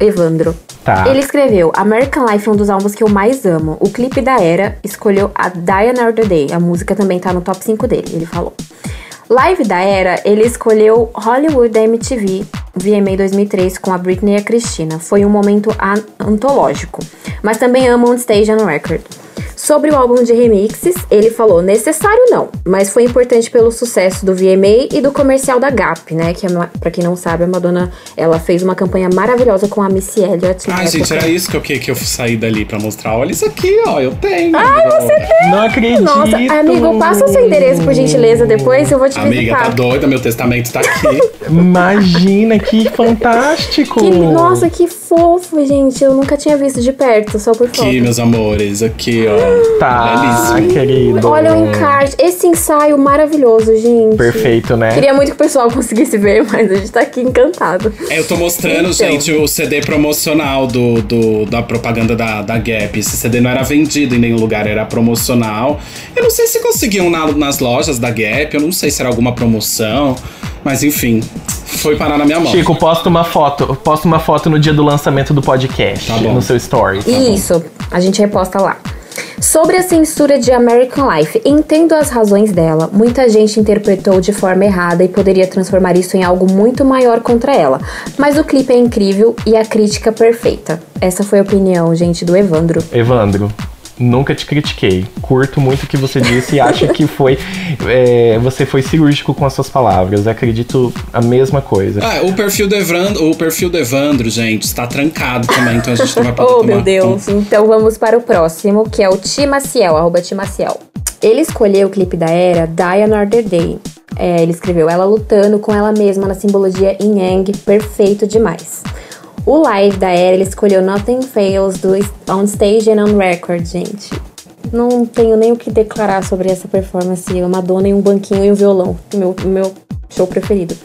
Evandro. Tá. Ele escreveu: American Life é um dos álbuns que eu mais amo. O clipe da era escolheu a Die Another Day. A música também tá no top 5 dele, ele falou. Live da era, ele escolheu Hollywood da MTV, VMA 2003, com a Britney e a Christina. Foi um momento an- antológico. Mas também amo On Stage and Record. Sobre o álbum de remixes, ele falou: necessário não, mas foi importante pelo sucesso do VMA e do comercial da Gap, né? Que, é uma- pra quem não sabe, a Madonna ela fez uma campanha maravilhosa com a Missy Elliott. Ai, gente, época. era isso que eu, que, que eu saí dali pra mostrar. Olha isso aqui, ó, eu tenho. Não acredito. Nossa, amigo, passa o seu endereço, por gentileza, depois eu vou te Amiga, tá doida? Meu testamento tá aqui. <laughs> Imagina, que fantástico. Que- nossa, que fofo, gente. Eu nunca tinha visto de perto, só por foto. aqui, meus amores. Aqui, ó. Tá, Belíssimo. querido. Olha o encarte. Esse ensaio maravilhoso, gente. Perfeito, né? Queria muito que o pessoal <laughs> conseguisse ver, mas a gente tá aqui encantado. É, eu tô mostrando, Então. gente, o CD promocional do, do- da propaganda da, da Gap. Esse CD não era vendido em nenhum lugar, era promocional. Eu não sei se conseguiam na- nas lojas da Gap, eu não sei se era alguma promoção. Mas enfim, foi parar na minha mão. Chico, posta uma foto. Posta uma foto no dia do lançamento do podcast. Tá bom. No seu story. Isso, a gente reposta lá. Sobre a censura de American Life, entendo as razões dela. Muita gente interpretou de forma errada e poderia transformar isso em algo muito maior contra ela. Mas o clipe é incrível e a crítica perfeita. Essa foi a opinião, gente, do Evandro. Evandro, nunca te critiquei. Curto muito o que você disse e acho que foi. é, você foi cirúrgico com as suas palavras. Acredito a mesma coisa. Ah, o perfil do Evandro, o perfil do Evandro, gente, está trancado também, então a gente não vai poder <laughs> Oh, tomar meu Deus. Então vamos para o próximo, que é o Timaciel, arroba Timaciel. Ele escolheu o clipe da era Die Another Day. É, ele escreveu ela lutando com ela mesma na simbologia Yin Yang, perfeito demais. O live da era, ele escolheu Nothing Fails do On Stage and On Record, gente. Não tenho nem o que declarar sobre essa performance. A Madonna em um banquinho e um violão. Meu, meu show preferido.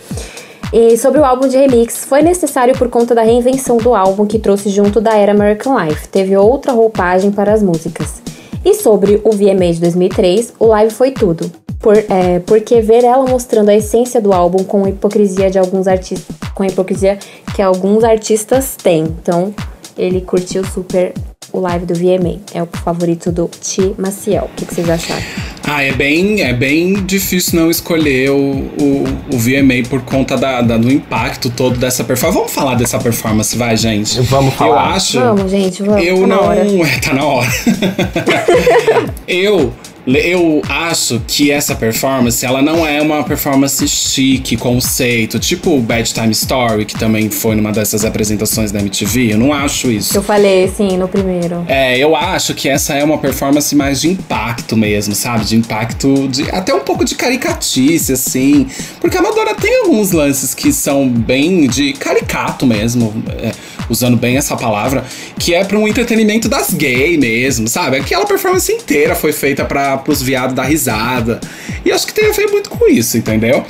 E sobre o álbum de remix, foi necessário por conta da reinvenção do álbum que trouxe junto da era American Life. Teve outra roupagem para as músicas. E sobre o VMA de 2003, o live foi tudo. Por, é, porque ver ela mostrando a essência do álbum com a hipocrisia de alguns artistas. Com hipocrisia que alguns artistas têm. Então, ele curtiu super o live do VMA. É o favorito do Ti Maciel. O que, que vocês acharam? Ah, é bem, é bem difícil não escolher o, o, o VMA por conta da, da- do impacto todo dessa performance. Vamos falar dessa performance, vai, gente? Vamos falar. Eu acho. Vamos, gente, vamos. Eu tá na não. hora. <laughs> É, tá na hora. <laughs> eu. Eu acho que essa performance, ela não é uma performance chique, conceito, tipo o Bad Time Story, que também foi numa dessas apresentações da MTV. Eu não acho isso. Eu falei, sim, no primeiro. É, eu acho que essa é uma performance mais de impacto mesmo, sabe? De impacto, de até um pouco de caricatice, assim. Porque a Madonna tem alguns lances que são bem de caricato mesmo, é, usando bem essa palavra, que é pra um entretenimento das gays mesmo, sabe? Aquela performance inteira foi feita para pros viados dar risada. E acho que tem a ver muito com isso, entendeu?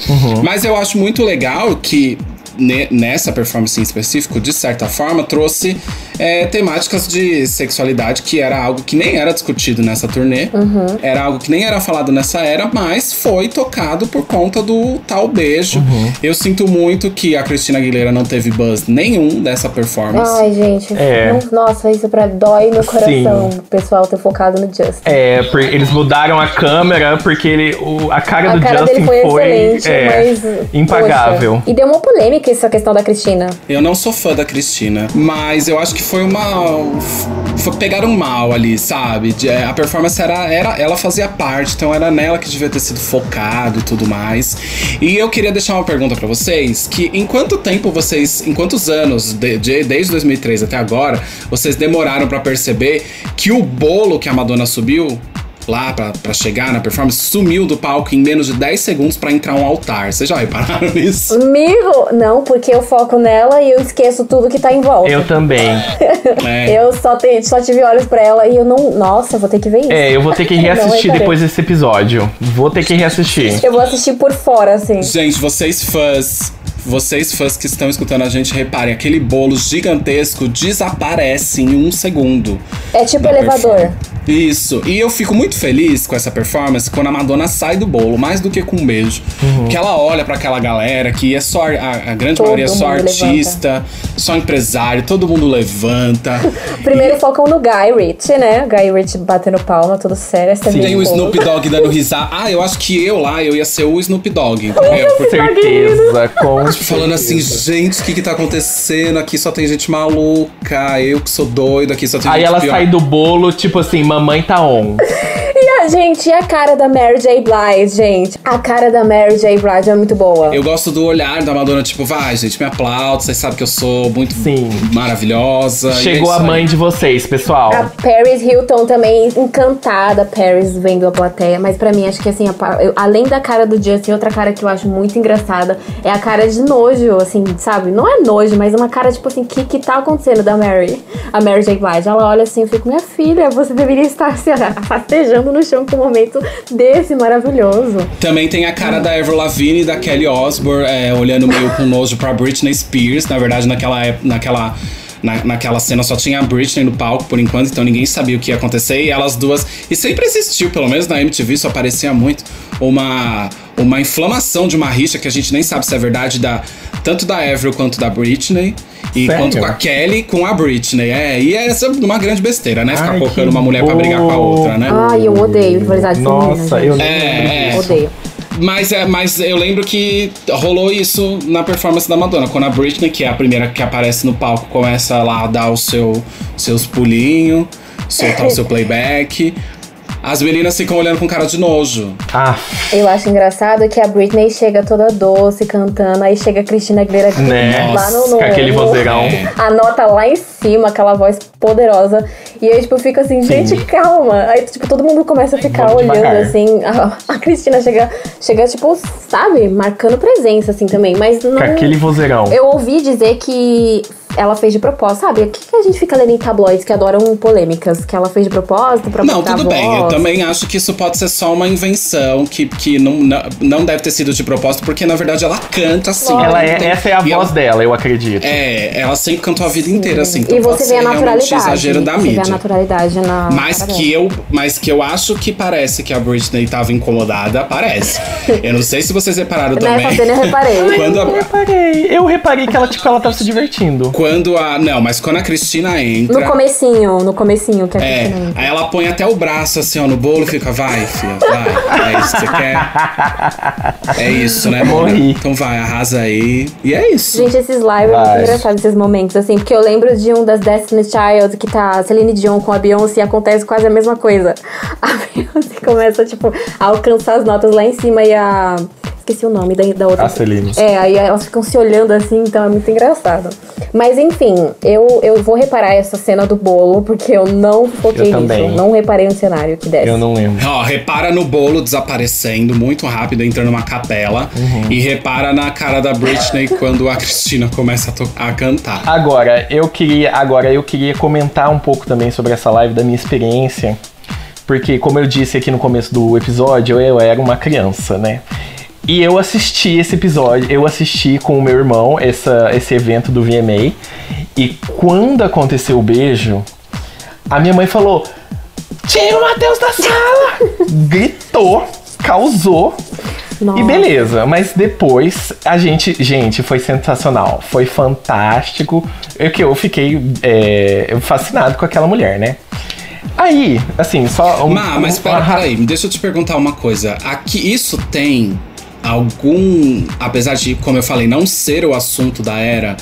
Mas eu acho muito legal que nessa performance em específico, de certa forma, trouxe é, temáticas de sexualidade que era algo que nem era discutido nessa turnê, era algo que nem era falado nessa era, mas foi tocado por conta do tal beijo. Eu sinto muito que a Cristina Aguilera não teve buzz nenhum dessa performance. Ai, gente. É. nossa, isso pra dói meu coração. O pessoal ter focado no Justin. É, por- eles mudaram a câmera porque ele, o- a cara A do cara Justin dele foi, excelente, é, mas. impagável. poxa. E deu uma polêmica essa questão da Cristina. Eu não sou fã da Cristina, mas eu acho que foi uma. Foi, pegaram mal ali, sabe? É, a performance era, era. Ela fazia parte, então era nela que devia ter sido focado e tudo mais. E eu queria deixar uma pergunta pra vocês: que em quanto tempo vocês. Em quantos anos, de- de- desde 2003 até agora, vocês demoraram pra perceber que o bolo que a Madonna subiu lá pra, pra chegar na performance sumiu do palco em menos de 10 segundos pra entrar um altar. Vocês já repararam <laughs> nisso? Migo! Não, porque eu foco nela e eu esqueço tudo que tá em volta. Eu também. É. Eu só, te- só tive olhos pra ela e eu não. Nossa, eu vou ter que ver isso. É, eu vou ter que <laughs> reassistir depois desse episódio. Vou ter que reassistir. Eu vou assistir por fora, assim. Gente, vocês fãs, vocês fãs que estão escutando a gente, reparem, aquele bolo gigantesco desaparece em um segundo. É tipo elevador. performance. Isso. E eu fico muito feliz com essa performance quando a Madonna sai do bolo, mais do que com um beijo. Que ela olha pra aquela galera que é só. A, a grande Todo maioria é só artista, só empresário, todo mundo levanta. <laughs> Primeiro focam no Guy Ritchie, né? Guy Ritchie batendo palma, tudo sério. Essa é Sim. Tem o. Snoop Dogg dando <laughs> risada. Ah, eu acho que eu lá, eu ia ser o Snoop Dogg, entendeu? Com certeza, com <laughs> Falando assim, gente, o que que tá acontecendo? Aqui só tem gente maluca, eu que sou doido, aqui só tem Aí gente ela pior. sai do bolo, tipo assim, mamãe tá on. A gente, e a cara da Mary J. Blige, gente? A cara da Mary J. Blige é muito boa. Eu gosto do olhar da Madonna, tipo, vai, gente, me aplaude, vocês sabem que eu sou muito Sim. maravilhosa. e é Chegou isso a mãe de vocês, pessoal. A Paris Hilton também, encantada, Paris vendo a plateia. Mas pra mim, acho que assim, a eu- além da cara do Justin, outra cara que eu acho muito engraçada é a cara de nojo, assim, sabe? Não é nojo, mas uma cara tipo assim, o que que tá acontecendo da Mary? A Mary J. Blige, ela olha assim, eu fico, minha filha, você deveria estar se <laughs> fastejando no chão com um momento desse maravilhoso. Também tem a cara da Avril Lavigne e da Kelly Osbourne é, olhando meio com nojo pra Britney Spears. Na verdade, naquela naquela, na, naquela cena só tinha a Britney no palco por enquanto, então ninguém sabia o que ia acontecer. E elas duas. E sempre existiu, pelo menos na MTV, isso aparecia muito, uma, uma inflamação de uma rixa que a gente nem sabe se é verdade, da, tanto da Avril quanto da Britney. E Sério? quanto com a Kelly com a Britney. É, e é uma grande besteira, né? Ficar Ai, colocando que uma mulher pra brigar com a outra, né? Ai, eu odeio rivalidade Nossa, feminina, eu gente. não É, é. Odeio. Mas, é, mas eu lembro que rolou isso na performance da Madonna. Quando a Britney, que é a primeira que aparece no palco, começa lá a dar o seu, seus pulinhos, soltar o seu playback. As meninas ficam olhando com cara de nojo. Ah, Eu acho engraçado que a Britney chega toda doce, cantando, aí chega a Cristina Aguilera aqui, Né? lá no, no Com aquele vozeirão. A nota lá em cima, aquela voz poderosa. E aí, tipo, fica assim, gente, calma. Aí, tipo, todo mundo começa a ficar Vamos olhando, devagar. assim. A, a Cristina chega, chega, tipo, sabe, marcando presença, assim, também. Mas não... com aquele vozeirão. Eu ouvi dizer que ela fez de propósito, sabe? O que, que a gente fica lendo em tabloides que adoram polêmicas? Que ela fez de propósito pra Não, tudo bem. Eu também acho que isso pode ser só uma invenção, que, que não, não, deve ter sido de propósito, porque na verdade ela canta assim. Ela é, Tem- essa é a e voz ela- dela, eu acredito. É, ela sempre cantou a vida inteira assim. Então e você vê a naturalidade. exagero da você vê a mídia. naturalidade na. Mas que, eu, mas que eu acho que parece que a Britney tava incomodada, parece. Eu não sei se vocês repararam dela. também. Nessa cena eu reparei. <laughs> Quando Eu a, reparei. Eu reparei que ela, tipo, ela tava se divertindo. quando a. Não, mas quando a Cristina entra. No comecinho, no comecinho que a É, Cristina entra. aí ela põe até o braço assim, ó, no bolo e fica, vai, filha, vai. É isso que você quer? É isso, né, amor? Morri. Então vai, arrasa aí. E é isso. Gente, esses lives é muito engraçado, esses momentos, assim, porque eu lembro de um das Destiny Child que tá a Celine Dion com a Beyoncé e acontece quase a mesma coisa. <laughs> A Beyoncé começa, tipo, a alcançar as notas lá em cima e a. Esqueci o nome da, da outra. A Celine. É, aí elas ficam se olhando assim, então é muito engraçado. Mas enfim, eu, eu vou reparar essa cena do bolo, porque eu não foquei Eu nisso. também. Não reparei no cenário que desce. Eu não lembro. Ó, repara no bolo desaparecendo muito rápido, entrando numa capela. Uhum. E repara na cara da Britney quando a Cristina começa a, to- a cantar. Agora, eu queria, agora eu queria comentar um pouco também sobre essa live da minha experiência, porque como eu disse aqui no começo do episódio, eu era uma criança, né? E eu assisti esse episódio, eu assisti com o meu irmão essa, esse evento do VMA, e quando aconteceu o beijo, a minha mãe falou: Tira o Matheus da sala! <laughs> Gritou, causou, Nossa. e beleza, mas depois a gente, gente, foi sensacional, foi fantástico. Eu que eu fiquei é, fascinado com aquela mulher, né? Aí, assim, só um. Ma, mas um- pera, uma- peraí, deixa eu te perguntar uma coisa. Aqui, isso tem algum. Apesar de, como eu falei, não ser o assunto da era.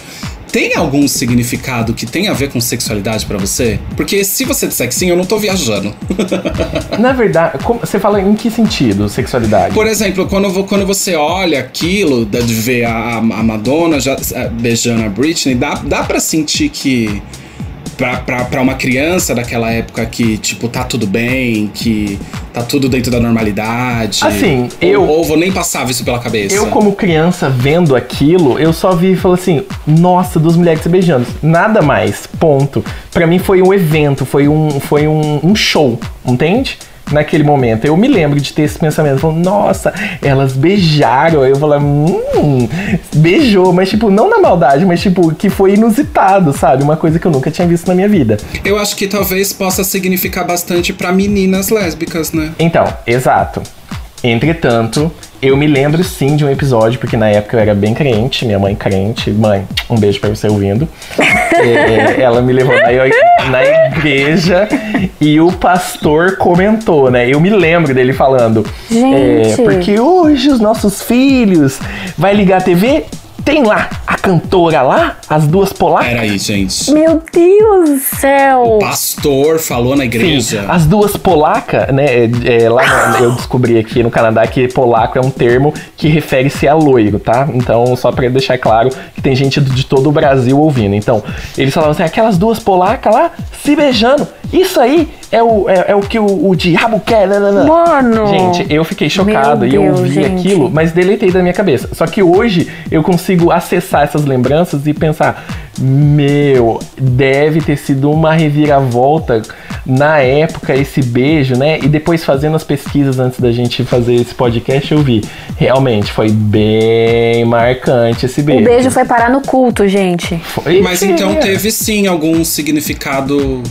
Tem algum significado que tem a ver com sexualidade pra você? Porque se você disser que sim, eu não tô viajando. <laughs> Na verdade, como- você fala em que sentido sexualidade? Por exemplo, quando, quando você olha aquilo, de ver a, a Madonna já, eh, beijando a Britney, dá, dá pra sentir que. Pra, pra, pra uma criança daquela época que, tipo, tá tudo bem, que tá tudo dentro da normalidade. Assim, ou, eu- Ou vou nem passava isso pela cabeça. Eu, como criança, vendo aquilo, eu só vi e falei assim: nossa, duas mulheres se beijando. Nada mais. Ponto. Pra mim foi um evento, foi um, foi um, um show, entende? Naquele momento. Eu me lembro de ter esse pensamento. Falando, nossa, elas beijaram. Aí eu falei, hum, beijou. Mas, tipo, não na maldade, mas, tipo, que foi inusitado, sabe? Uma coisa que eu nunca tinha visto na minha vida. Eu acho que talvez possa significar bastante pra meninas lésbicas, né? Então, exato. Entretanto, eu me lembro sim de um episódio, porque na época eu era bem crente, minha mãe crente. Mãe, um beijo pra você ouvindo. <laughs> É, ela me levou na, na igreja e o pastor comentou, né? Eu me lembro dele falando. Gente. É, porque hoje os nossos filhos vai ligar a TV, tem lá a cantora lá, as duas polacas. Peraí, gente. Meu Deus do céu! O pastor falou na Sim, igreja. as duas polacas, né? é, é, lá no- eu descobri aqui no Canadá que polaco é um termo que refere-se a loiro, tá? Então, só pra deixar claro que tem gente de todo o Brasil ouvindo. Então, eles falavam assim: aquelas duas polacas lá se beijando. Isso aí é o, é, é o que o, o diabo quer. né, né, né. Mano! Gente, eu fiquei chocado Meu e eu Deus, vi gente. aquilo, mas deletei da minha cabeça. Só que hoje eu consigo acessar essas lembranças e pensar: meu, deve ter sido uma reviravolta na época esse beijo, né? E depois fazendo as pesquisas antes da gente fazer esse podcast, eu vi. Realmente foi bem marcante esse beijo. O beijo foi parar no culto, gente. Foi- Mas então teve sim algum significado.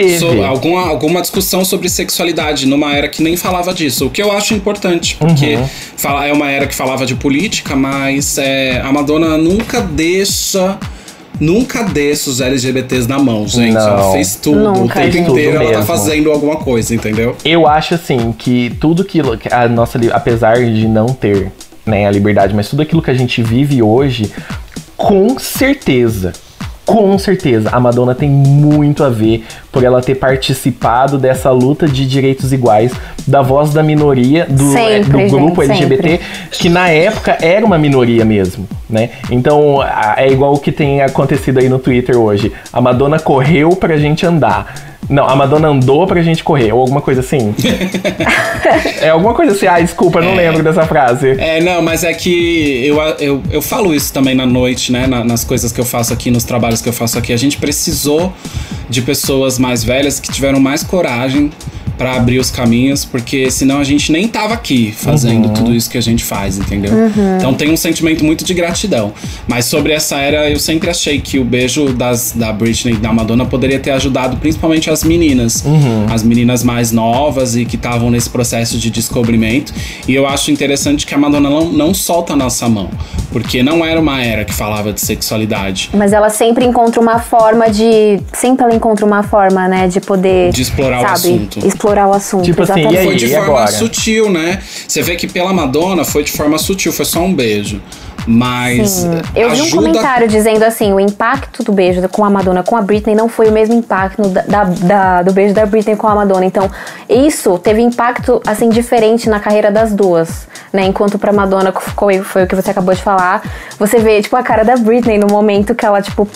Teve. so- alguma, alguma discussão sobre sexualidade numa era que nem falava disso. O que eu acho importante, porque Uhum. fala, é uma era que falava de política, mas é, a Madonna nunca deixa. Nunca deixa os LGBTs na mão, gente. Não. Ela fez tudo. Nunca, o tempo inteiro Tudo ela tá fazendo alguma coisa, entendeu? Eu acho assim que tudo aquilo, que a nossa, apesar de não ter né, a liberdade, mas tudo aquilo que a gente vive hoje, com certeza, com certeza, a Madonna tem muito a ver por ela ter participado dessa luta de direitos iguais da voz da minoria do, é, Sempre, do grupo gente, LGBT, sempre. que na época era uma minoria mesmo, né? Então é igual o que tem acontecido aí no Twitter hoje. A Madonna correu pra gente andar. Não, a Madonna andou pra gente correr, ou alguma coisa assim. <laughs> é alguma coisa assim, ah, desculpa, não lembro dessa frase. É, não, mas é que eu, eu, eu falo isso também na noite, né? na- nas coisas que eu faço aqui, nos trabalhos que eu faço aqui. A gente precisou de pessoas mais velhas que tiveram mais coragem pra abrir os caminhos, porque senão a gente nem tava aqui fazendo tudo isso que a gente faz, entendeu? Então tem um sentimento muito de gratidão. Mas sobre essa era, eu sempre achei que o beijo das, da Britney e da Madonna poderia ter ajudado principalmente as meninas. As meninas mais novas e que estavam nesse processo de descobrimento. E eu acho interessante que a Madonna não, não solta a nossa mão. Porque não era uma era que falava de sexualidade. Mas ela sempre encontra uma forma de. Sempre ela encontra uma forma, né? De poder. De explorar o sabe, assunto. Explorar o assunto. Tipo assim, exatamente. e aí? Foi de forma agora? sutil, né? Você vê que pela Madonna foi de forma sutil, foi só um beijo. Mas Sim. Eu vi um ajuda comentário dizendo assim: o impacto do beijo com a Madonna com a Britney não foi o mesmo impacto da, da- da- do beijo da Britney com a Madonna. Então, isso teve impacto assim diferente na carreira das duas, né? Enquanto pra Madonna foi, foi o que você acabou de falar, você vê tipo a cara da Britney no momento que ela tipo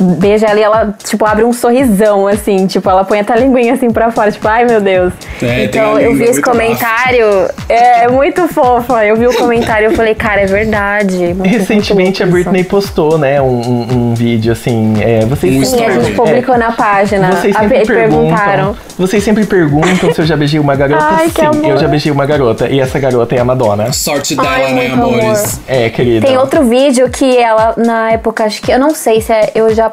beija ela e ela tipo abre um sorrisão assim, tipo ela põe até a linguinha assim pra fora, tipo ai meu Deus. É, então a eu vi esse comentário, é muito fofa. Eu vi o comentário e falei, cara, é verdade. Muito- Recentemente a Britney postou, né, um, um- vídeo assim. É, vocês isso. Sim, a gente story. publicou na página. Vocês A- sempre e perguntaram. Vocês sempre perguntam se eu já beijei uma garota. Ai, que Sim, amor. eu já beijei uma garota. E essa garota é a Madonna. sorte dela, Ai, né, amores? É, querida. Tem outro vídeo que ela, na época, acho que. Eu não sei se é. Eu já,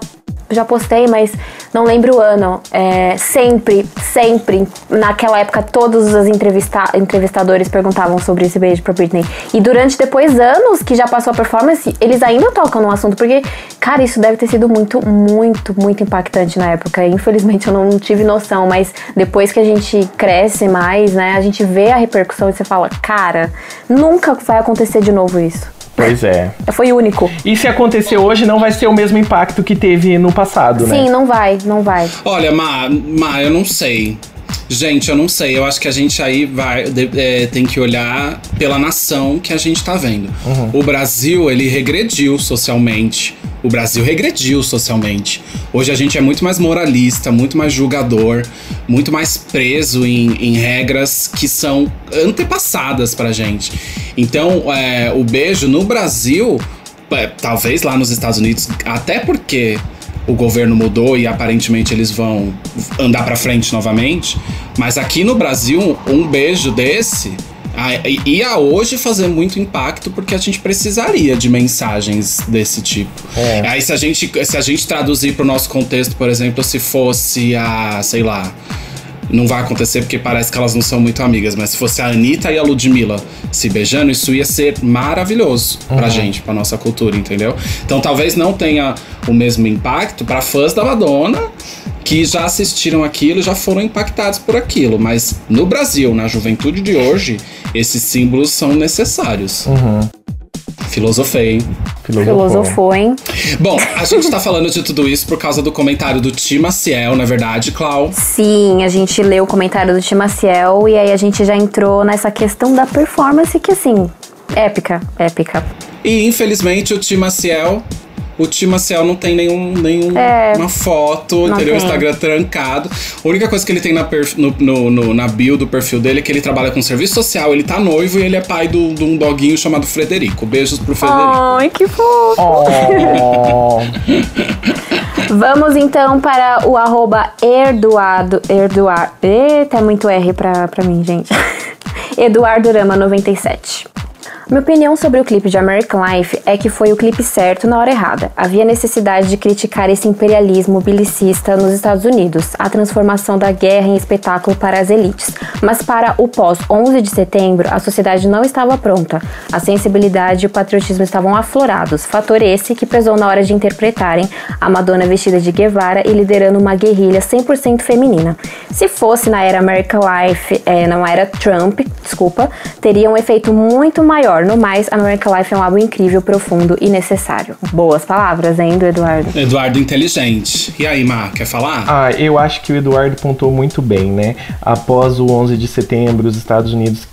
já postei, mas não lembro o ano. É, sempre, sempre, naquela época, todos os entrevista, entrevistadores perguntavam sobre esse beijo pra Britney. E durante depois anos que já passou a performance, eles ainda tocam no assunto, porque, cara, isso deve ter sido muito, muito, muito impactante na época. Infelizmente eu não tive noção, mas depois que a gente cresce mais, né, a gente vê a repercussão e você fala, cara, nunca vai acontecer de novo isso. Pois é. Foi único. E se acontecer hoje, não vai ser o mesmo impacto que teve no passado, né? Sim, não vai, não vai. Olha, Ma, Ma, eu não sei. Gente, eu não sei. Eu acho que a gente aí vai é, tem que olhar pela nação que a gente tá vendo. O Brasil, ele regrediu socialmente. O Brasil regrediu socialmente. Hoje a gente é muito mais moralista, muito mais julgador, muito mais preso em, em regras que são antepassadas pra gente. Então, é, o beijo no Brasil, é, talvez lá nos Estados Unidos, até porque o governo mudou e aparentemente eles vão andar pra frente novamente. Mas aqui no Brasil, um beijo desse ia hoje fazer muito impacto porque a gente precisaria de mensagens desse tipo. É. Aí se a gente se a gente traduzir pro nosso contexto, por exemplo, se fosse a, sei lá, não vai acontecer porque parece que elas não são muito amigas, mas se fosse a Anitta e a Ludmilla se beijando, isso ia ser maravilhoso pra gente, pra nossa cultura, entendeu? Então talvez não tenha o mesmo impacto pra fãs da Madonna que já assistiram aquilo e já foram impactados por aquilo, mas no Brasil, na juventude de hoje, esses símbolos são necessários. Filosofei, hein? Filosofou, hein? Bom, a gente tá falando de tudo isso por causa do comentário do Tim Maciel, na verdade, Clau. Sim, a gente leu o comentário do Tim Maciel e aí a gente já entrou nessa questão da performance que, assim, épica, épica. E infelizmente o Tim Maciel. O Tim Maciel não tem nenhum, nenhum É, uma foto, entendeu? O. Instagram trancado. A única coisa que ele tem na, perf- no, no- no- na bio do perfil dele é que ele trabalha com serviço social, ele tá noivo e ele é pai do- de um doguinho chamado Frederico. Beijos pro Frederico. Ai, que fofo! Oh, <laughs> Vamos então para o arroba. Erdoardo. Eita, é muito R pra, pra mim, gente. <laughs> Eduardo Rama 97. Minha opinião sobre o clipe de American Life é que foi o clipe certo na hora errada. Havia necessidade de criticar esse imperialismo belicista nos Estados Unidos, a transformação da guerra em espetáculo para as elites. Mas para o pós 11 de setembro, a sociedade não estava pronta. A sensibilidade e o patriotismo estavam aflorados, fator esse que pesou na hora de interpretarem a Madonna vestida de Guevara e liderando uma guerrilha 100% feminina. Se fosse na era American Life, é, não era Trump, desculpa, teria um efeito muito maior. No mais, American Life é um álbum incrível, profundo e necessário. Boas palavras, hein, do Eduardo? Eduardo inteligente. E aí, Mar, quer falar? Ah, eu acho que o Eduardo pontuou muito bem, né? Após o 11 de setembro, os Estados Unidos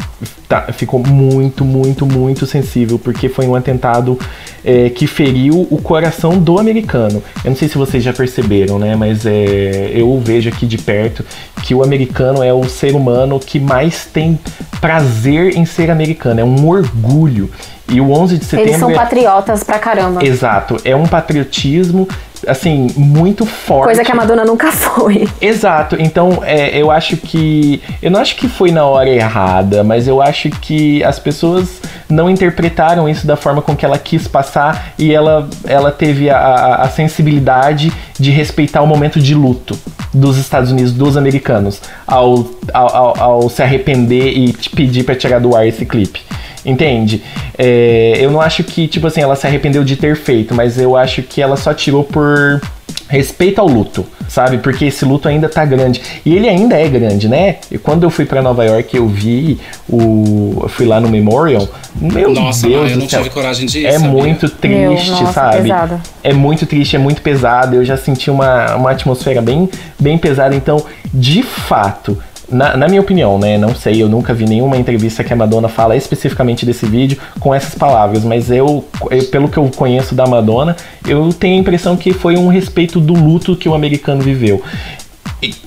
tá- ficou muito, muito, muito sensível, porque foi um atentado é, que feriu o coração do americano. Eu não sei se vocês já perceberam, né? Mas é, eu vejo aqui de perto que o americano é o ser humano que mais tem prazer em ser americano, é um orgulho. E o 11 de setembro Eles são é- patriotas pra caramba. Exato, é um patriotismo assim muito forte. Coisa que a Madonna nunca foi. Exato, então é, eu acho que. Eu não acho que foi na hora errada, mas eu acho que as pessoas não interpretaram isso da forma com que ela quis passar e ela, ela teve a, a- a sensibilidade de respeitar o momento de luto dos Estados Unidos, dos americanos, ao, ao, ao- ao se arrepender e te pedir pra tirar do ar esse clipe. Entende? É, eu não acho que, tipo assim, ela se arrependeu de ter feito, mas eu acho que ela só tirou por respeito ao luto, sabe? Porque esse luto ainda tá grande. E ele ainda é grande, né? E quando eu fui pra Nova York, eu vi o. Eu fui lá no Memorial. Meu Nossa, Deus Mar, eu não céu. tive coragem de ir, É sabia? muito triste, Meu, nossa, sabe? pesado. É muito triste, é muito pesado. Eu já senti uma, uma atmosfera bem, bem pesada. Então, de fato, na, na minha opinião, né? Não sei, eu nunca vi nenhuma entrevista que a Madonna fala especificamente desse vídeo com essas palavras, mas eu, eu, pelo que eu conheço da Madonna, eu tenho a impressão que foi um respeito do luto que o americano viveu.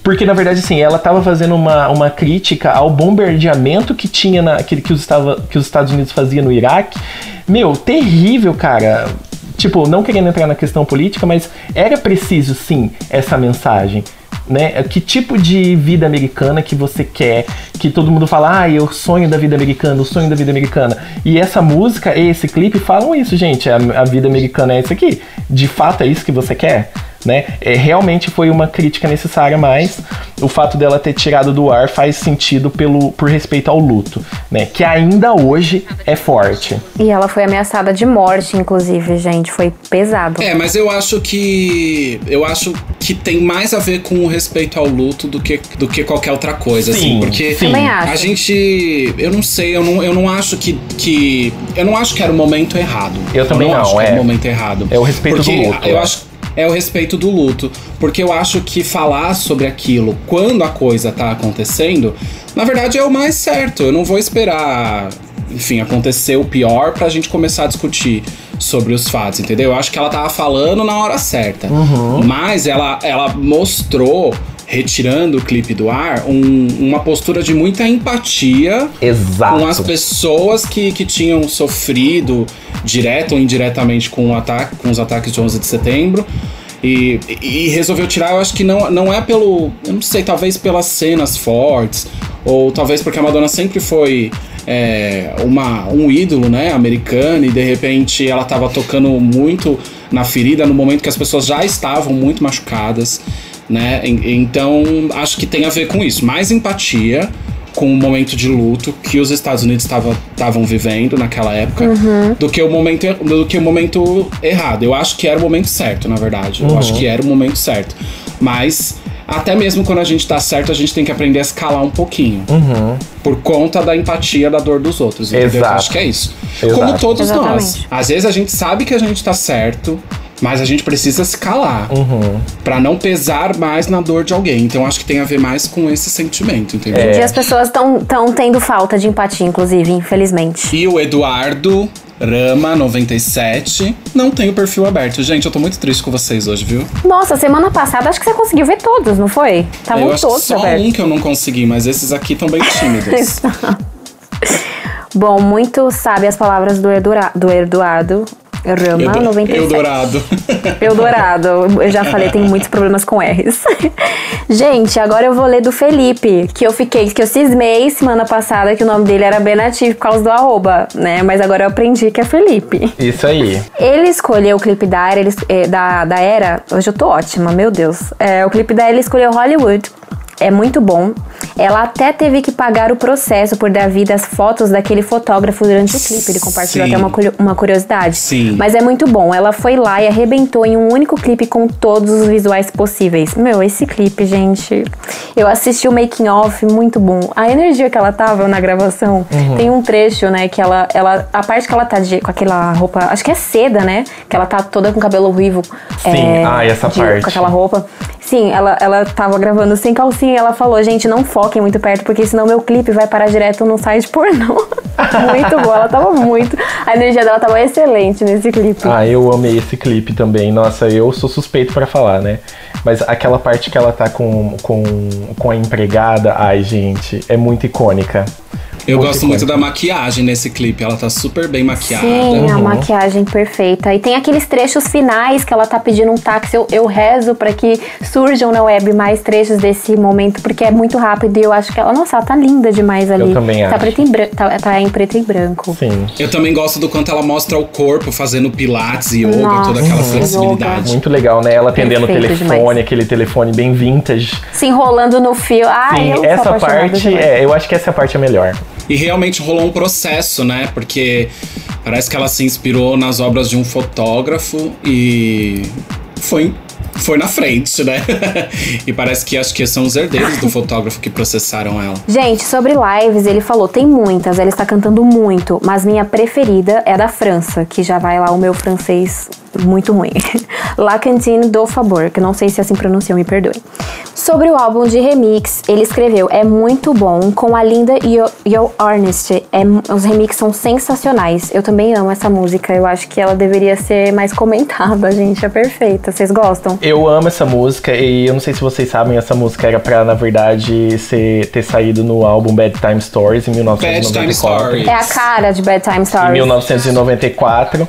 Porque, na verdade, assim, ela estava fazendo uma, uma crítica ao bombardeamento que tinha na, que, que, os estava, que os Estados Unidos faziam no Iraque. Meu, terrível, cara. Tipo, não querendo entrar na questão política, mas era preciso, sim, essa mensagem. Né? Que tipo de vida americana que você quer? Que todo mundo fala, ah, eu sonho da vida americana, o sonho da vida americana. E essa música esse clipe falam isso, gente. A, a vida americana é isso aqui. De fato é isso que você quer? Né? É, realmente foi uma crítica necessária, mas o fato dela ter tirado do ar faz sentido pelo, por respeito ao luto, né? Que ainda hoje é forte. E ela foi ameaçada de morte, inclusive, gente. Foi pesado. É, mas eu acho que. Eu acho que tem mais a ver com o respeito ao luto do que, do que qualquer outra coisa, assim. Sim, Porque sim. Acho. a gente. Eu não sei, eu não, eu não acho que, que. Eu não acho que era o momento errado. Eu também não, acho que é. era o momento errado. É o respeito Porque do luto, Eu é. acho. É o respeito do luto. Porque eu acho que falar sobre aquilo quando a coisa tá acontecendo, na verdade é o mais certo. Eu não vou esperar, enfim, acontecer o pior pra gente começar a discutir sobre os fatos, entendeu? Eu acho que ela tava falando na hora certa. Mas ela, ela mostrou, retirando o clipe do ar, um- uma postura de muita empatia Exato. com as pessoas que, que tinham sofrido direto ou indiretamente com, ataque, com os ataques de 11 de setembro. E, e resolveu tirar, eu acho que não, não é pelo. Eu não sei, talvez pelas cenas fortes, ou talvez porque a Madonna sempre foi é, uma, um ídolo, né, americano, e de repente ela tava tocando muito na ferida no momento que as pessoas já estavam muito machucadas. né? En- Então, acho que tem a ver com isso. Mais empatia com o momento de luto que os Estados Unidos estavam vivendo naquela época do que o momento do que o momento errado. Eu acho que era o momento certo, na verdade. Eu acho que era o momento certo. Mas até mesmo quando a gente tá certo, a gente tem que aprender a escalar um pouquinho. Por conta da empatia da dor dos outros. Entendeu? Exato. Eu acho que é isso. Exato. Como todos nós. Exatamente. Às vezes a gente sabe que a gente tá certo, mas a gente precisa se calar. Pra não pesar mais na dor de alguém. Então acho que tem a ver mais com esse sentimento, entendeu? Em dia as pessoas estão tendo falta de empatia, inclusive, infelizmente. E o Eduardo Rama 97 não tem o perfil aberto. Gente, eu tô muito triste com vocês hoje, viu? Nossa, semana passada acho que você conseguiu ver todos, não foi? Estavam acho todos só abertos. um que eu não consegui, mas esses aqui estão bem tímidos. <laughs> Bom, muito sabe as palavras do, Edura, do Eduardo Rama, Edu- 97. Eldorado. Eldorado. Eu já falei, tenho muitos <laughs> problemas com R's. Gente, agora eu vou ler do Felipe, que eu fiquei, que eu cismei semana passada que o nome dele era Benativo por causa do arroba, né? Mas agora eu aprendi que é Felipe. Isso aí. Ele escolheu o clipe da era, ele, eh, da, da era. Hoje eu tô ótima, meu Deus. É, o clipe da era ele escolheu Hollywood. É muito bom. Ela até teve que pagar o processo por dar vida às fotos daquele fotógrafo durante o clipe. Ele compartilhou Sim. até uma, uma curiosidade. Sim. Mas é muito bom. Ela foi lá e arrebentou em um único clipe com todos os visuais possíveis. Meu, esse clipe, gente. Eu assisti o making off, muito bom. A energia que ela tava na gravação. Uhum. Tem um trecho, né, que ela, ela a parte que ela tá de, com aquela roupa, acho que é seda, né? Que ela tá toda com cabelo ruivo. Sim. Ah, essa parte. Com aquela roupa. Sim, ela, ela tava gravando sem calcinha ela falou, gente, não foquem muito perto, porque senão meu clipe vai parar direto no site <laughs> pornô. muito boa, ela tava muito. A energia dela tava excelente nesse clipe. Ah, eu amei esse clipe também. Nossa, eu sou suspeito pra falar, né? Mas aquela parte que ela tá com, com, com a empregada, ai, gente, é muito icônica. Eu gosto muito da maquiagem nesse clipe. Ela tá super bem maquiada. Sim, a Uhum. maquiagem perfeita. E tem aqueles trechos finais que ela tá pedindo um táxi. Eu, eu rezo pra que surjam na web mais trechos desse momento, porque é muito rápido e eu acho que ela, nossa, ela tá linda demais ali. também tá acho. Preto em tá, tá em preto e branco. Sim. Eu também gosto do quanto ela mostra o corpo fazendo pilates e yoga, Nossa, toda aquela yoga. flexibilidade. Muito legal, né? Ela atendendo o telefone, demais. aquele telefone bem vintage. Se enrolando no fio. Ai, Sim, eu essa parte, é, eu acho que essa parte é melhor. E realmente rolou um processo, né? Porque parece que ela se inspirou nas obras de um fotógrafo e foi, foi na frente, né? <laughs> e parece que acho que são os herdeiros do fotógrafo que processaram ela. Gente, sobre lives, ele falou, tem muitas, ela está cantando muito, mas minha preferida é a da França, que já vai lá o meu francês muito ruim. <laughs> La Cantine do Favor, que eu não sei se assim pronuncia, me perdoe. Sobre o álbum de remix, ele escreveu, é muito bom, com a linda Yo, Yo Ernest, é, os remixes são sensacionais. Eu também amo essa música, eu acho que ela deveria ser mais comentada, <laughs> gente, é perfeita. Vocês gostam? Eu amo essa música e eu não sei se vocês sabem, essa música era pra, na verdade, ser, ter saído no álbum Bad Time Stories em Bad Time 1994. Stories. É a cara de Bad Time Em Stories. 1994.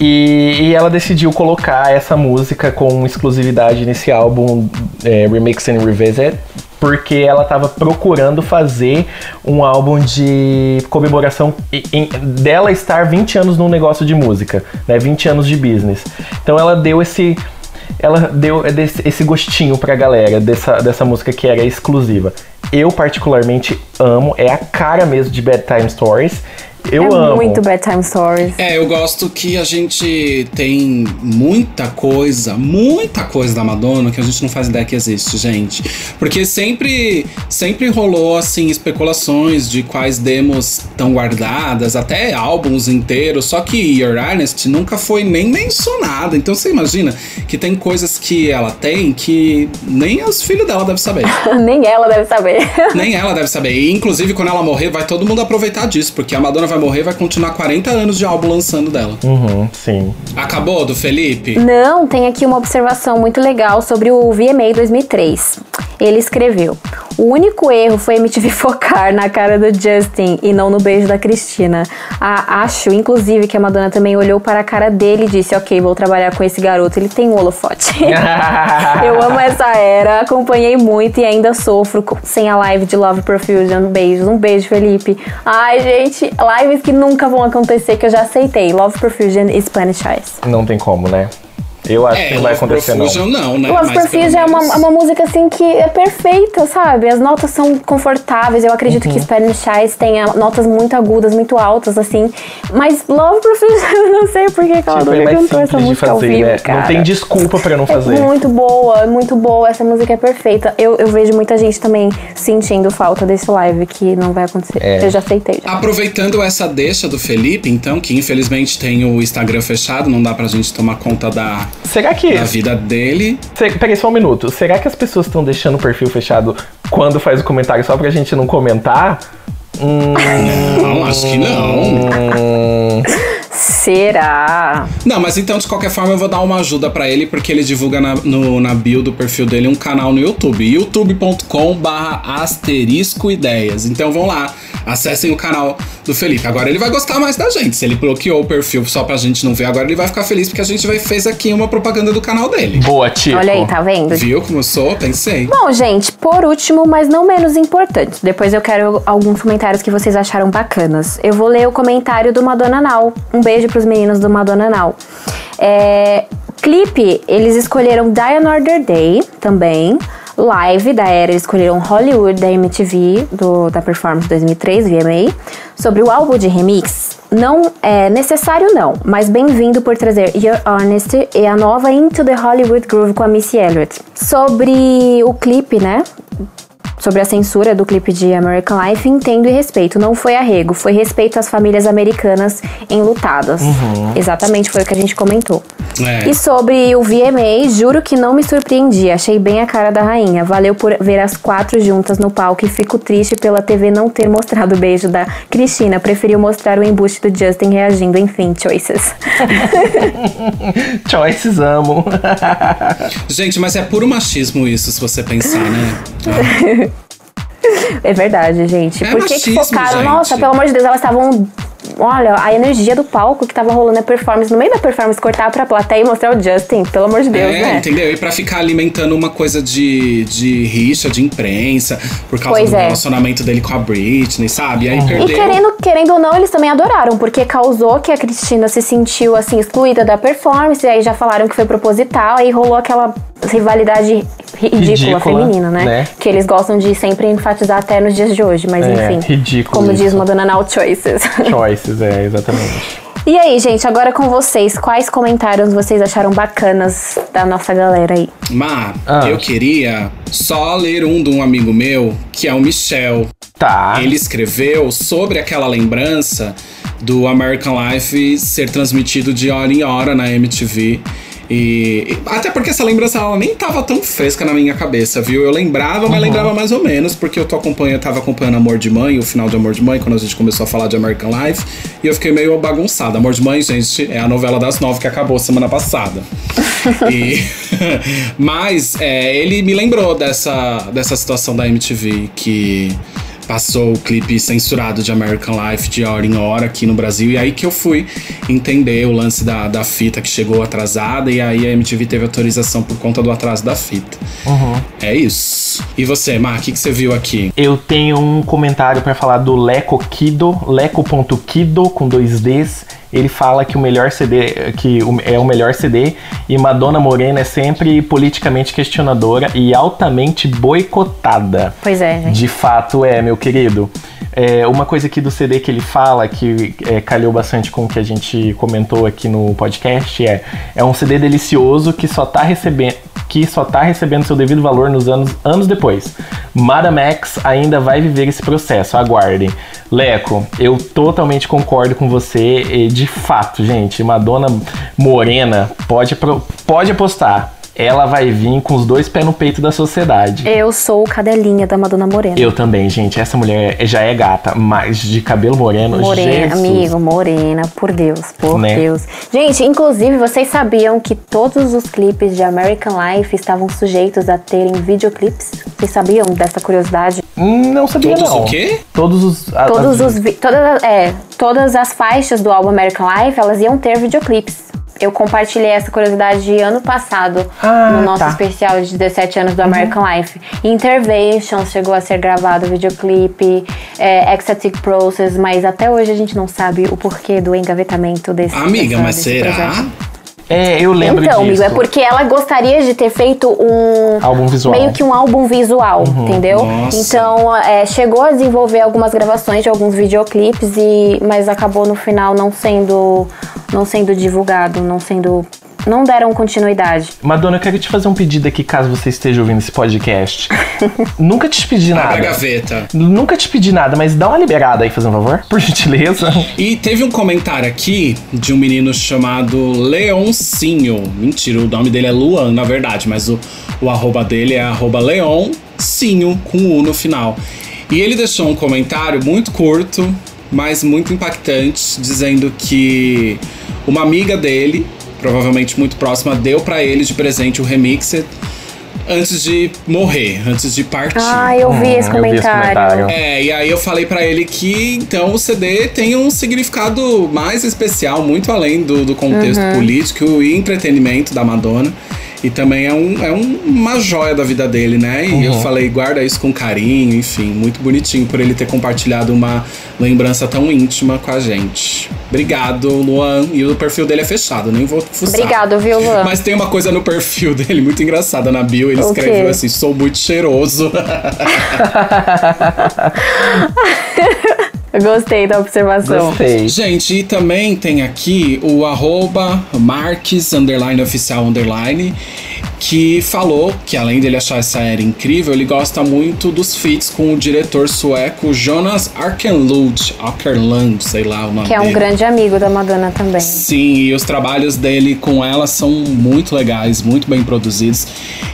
E, e ela decidiu colocar essa música com exclusividade nesse álbum é, Remix and Revisit. Porque ela estava procurando fazer um álbum de comemoração e- em- dela estar 20 anos num negócio de música, né? 20 anos de business. Então ela deu esse ela deu esse gostinho pra galera dessa, dessa música que era exclusiva. Eu particularmente amo, é a cara mesmo de Bad Time Stories. Eu é amo. muito Bad Time Stories. É, eu gosto que a gente tem muita coisa, muita coisa da Madonna que a gente não faz ideia que existe, gente. Porque sempre, sempre rolou, assim, especulações de quais demos estão guardadas, até álbuns inteiros, só que Your Ernest nunca foi nem mencionada. Então você imagina que tem coisas que ela tem que nem os filhos dela devem saber. <laughs> Nem ela deve saber. nem ela deve saber. E, inclusive, quando ela morrer, vai todo mundo aproveitar disso, porque a Madonna vai morrer vai continuar 40 anos de álbum lançando dela. Uhum, sim. Acabou do Felipe? Não, tem aqui uma observação muito legal sobre o VMA 2003. Ele escreveu: O único erro foi MTV focar <laughs> na cara do Justin e não no beijo da Cristina. Ah, acho, inclusive, que a Madonna também olhou para a cara dele e disse: Ok, vou trabalhar com esse garoto, ele tem um holofote. <laughs> Eu amo essa era, acompanhei muito e ainda sofro sem a live de Love Profusion. Beijos, um beijo, Felipe. Ai, gente, lives que nunca vão acontecer, que eu já aceitei. Love Profusion e Spanish Eyes. Não tem como, né? Eu acho É, que não vai acontecer, não. Profusion não, né? Love Profusion é uma, é uma música assim que é perfeita, sabe? As notas são confortáveis. Eu acredito Uhum. que Spanish Eyes tenha notas muito agudas, muito altas, assim. Mas Love Profusion, <laughs> eu não sei por que ela Tipo, é nunca mais cantou essa música ao fazer, vivo, né? cara. Não tem desculpa pra não fazer. É muito boa, é muito boa. Essa música é perfeita. Eu, eu vejo muita gente também sentindo falta desse live que não vai acontecer. É. Eu já aceitei. Já. Aproveitando essa deixa do Felipe, então, que infelizmente tem o Instagram fechado, não dá pra gente tomar conta da, Será que. da vida dele. Se- Peraí só um minuto. Será que as pessoas estão deixando o perfil fechado quando faz o comentário só pra gente não comentar? <laughs> Hum, Não, acho que não. <laughs> Será? Não, mas então, de qualquer forma, eu vou dar uma ajuda pra ele, porque ele divulga na, no, na bio do perfil dele um canal no YouTube, youtube.com barra asterisco ideias. Então vão lá, acessem o canal do Felipe. Agora ele vai gostar mais da gente. Se ele bloqueou o perfil só pra gente não ver, agora ele vai ficar feliz porque a gente vai, fez aqui uma propaganda do canal dele. boa, Tico. Olha aí, tá vendo? Viu como eu sou? Pensei. Bom, gente, por último, mas não menos importante, depois eu quero alguns comentários que vocês acharam bacanas. Eu vou ler o comentário do Madonna Now. Um beijo pros meninos do Madonna Now. É, clipe, eles escolheram Die Another Day também. Live da era, eles escolheram Hollywood da MTV, do, da Performance 2003, VMA. Sobre o álbum de remix, não é necessário não, mas bem-vindo por trazer Your Honesty e a nova Into the Hollywood Groove com a Missy Elliott. Sobre o clipe, né? Sobre a censura do clipe de American Life, entendo e respeito. Não foi arrego, foi respeito às famílias americanas enlutadas. Exatamente foi o que a gente comentou. É. E sobre o VMA, juro que não me surpreendi. Achei bem a cara da rainha. Valeu por ver as quatro juntas no palco e fico triste pela TV não ter mostrado o beijo da Cristina. Preferiu mostrar o embuste do Justin reagindo. Enfim, choices. <laughs> Choices amo. <laughs> Gente, mas é puro machismo isso, se você pensar, né? <laughs> É verdade, gente. É Por que, que focaram? gente. Nossa, pelo amor de Deus, elas estavam. Olha, a energia do palco que tava rolando a performance, no meio da performance, cortar pra plateia e mostrar o Justin. Pelo amor de Deus, é, né? entendeu? E pra ficar alimentando uma coisa de, de rixa, de imprensa, por causa Pois do é. relacionamento dele com a Britney, sabe? E aí E perdeu. querendo, querendo ou não, eles também adoraram, porque causou que a Cristina se sentiu assim excluída da performance, e aí já falaram que foi proposital, aí rolou aquela rivalidade ridícula, Ridícula, feminina, né? né? Que eles gostam de sempre enfatizar até nos dias de hoje, mas É, enfim. ridículo Como diz isso. Madonna Now Choices. Choices, é, exatamente. e aí, gente, agora com vocês, quais comentários vocês acharam bacanas da nossa galera aí? Mas Ah. eu queria só ler um de um amigo meu, que é o Michel. Tá. Ele escreveu sobre aquela lembrança do American Life ser transmitido de hora em hora na MTV. E, e até porque essa lembrança ela nem tava tão fresca na minha cabeça, viu? Eu lembrava, mas lembrava mais ou menos, porque eu tô acompanhando, tava acompanhando Amor de Mãe, o final de Amor de Mãe, quando a gente começou a falar de American Life, e eu fiquei meio bagunçado. Amor de Mãe, gente, é a novela das nove que acabou semana passada. <laughs> E- <laughs> mas é, ele me lembrou dessa, dessa situação da MTV que passou o clipe censurado de American Life de hora em hora aqui no Brasil. E aí que eu fui entender o lance da, da fita que chegou atrasada. E aí a MTV teve autorização por conta do atraso da fita. É isso. E você, Mar, o que, que você viu aqui? Eu tenho um comentário pra falar do Leco Kido, leco.kido com dois Ds. Ele fala que o melhor CD, que é o melhor CD e Madonna Morena é sempre politicamente questionadora e altamente boicotada. Pois é, gente. De fato é, meu querido. É, uma coisa aqui do CD que ele fala, que é, calhou bastante com o que a gente comentou aqui no podcast, é é um CD delicioso que só tá recebendo que só tá recebendo seu devido valor nos anos, anos depois. Madame X ainda vai viver esse processo, aguardem. Leco, eu totalmente concordo com você. De fato, gente, Madonna Morena, pode, pode apostar. Ela vai vir com os dois pés no peito da sociedade. Eu sou cadelinha da Madonna Morena. Eu também, gente. Essa mulher já é gata, mas de cabelo moreno, Morena, Jesus. amigo, morena, por Deus, por Né? Deus. Gente, inclusive, vocês sabiam que todos os clipes de American Life estavam sujeitos a terem videoclipes? Vocês sabiam dessa curiosidade? Não sabia Todos não. o quê? Todos os... a- Todos as- os vi- todas, é, todas as faixas do álbum American Life, elas iam ter videoclipes. Eu compartilhei essa curiosidade ano passado Ah, no nosso tá. especial de 17 anos do American Life. Intervention chegou a ser gravado videoclipe, é, Ecstatic Process, mas até hoje a gente não sabe o porquê do engavetamento desse Amiga, dessa- mas desse será? projeto. É, eu lembro então, disso. amigo, é porque ela gostaria de ter feito um. Álbum visual. Uhum. Meio que um álbum visual, entendeu? Nossa. Então, é, chegou a desenvolver algumas gravações de alguns videoclipes, e, mas acabou no final não sendo, não sendo divulgado, não sendo. Não deram continuidade. Madonna, eu quero te fazer um pedido aqui, caso você esteja ouvindo esse podcast. <laughs> Nunca te pedi Abre a nada. gaveta. Nunca te pedi nada, mas dá uma liberada aí, fazendo um favor, por gentileza. E teve um comentário aqui de um menino chamado Leoncinho. Mentira, o nome dele é Luan, na verdade, mas o, o arroba dele é arroba Leoncinho, com U no final. E ele deixou um comentário muito curto, mas muito impactante, dizendo que uma amiga dele, provavelmente muito próxima, deu pra ele de presente o Remixed antes de morrer, antes de partir. Ah, eu vi esse Hum, eu vi esse comentário. comentário. É, e aí eu falei pra ele que então o CD tem um significado mais especial, muito além do, do contexto Uhum. político e entretenimento da Madonna. E também é, um, é um- uma joia da vida dele, né? E eu falei, guarda isso com carinho, enfim, muito bonitinho por ele ter compartilhado uma lembrança tão íntima com a gente. Obrigado, Luan. E o perfil dele é fechado, nem vou fuçar. Obrigado, viu, Luan? Mas tem uma coisa no perfil dele muito engraçada na bio. Ele O escreveu quê? assim: sou muito cheiroso. <laughs> Eu gostei da observação. Gostei. Gente, e também tem aqui o arroba Marques underline oficial underline que falou que além dele achar essa era incrível, ele gosta muito dos feats com o diretor sueco Jonas Arkenlund, Arkerlund, sei lá o nome Que é um dele. grande amigo da Madonna também. Sim, e os trabalhos dele com ela são muito legais, muito bem produzidos.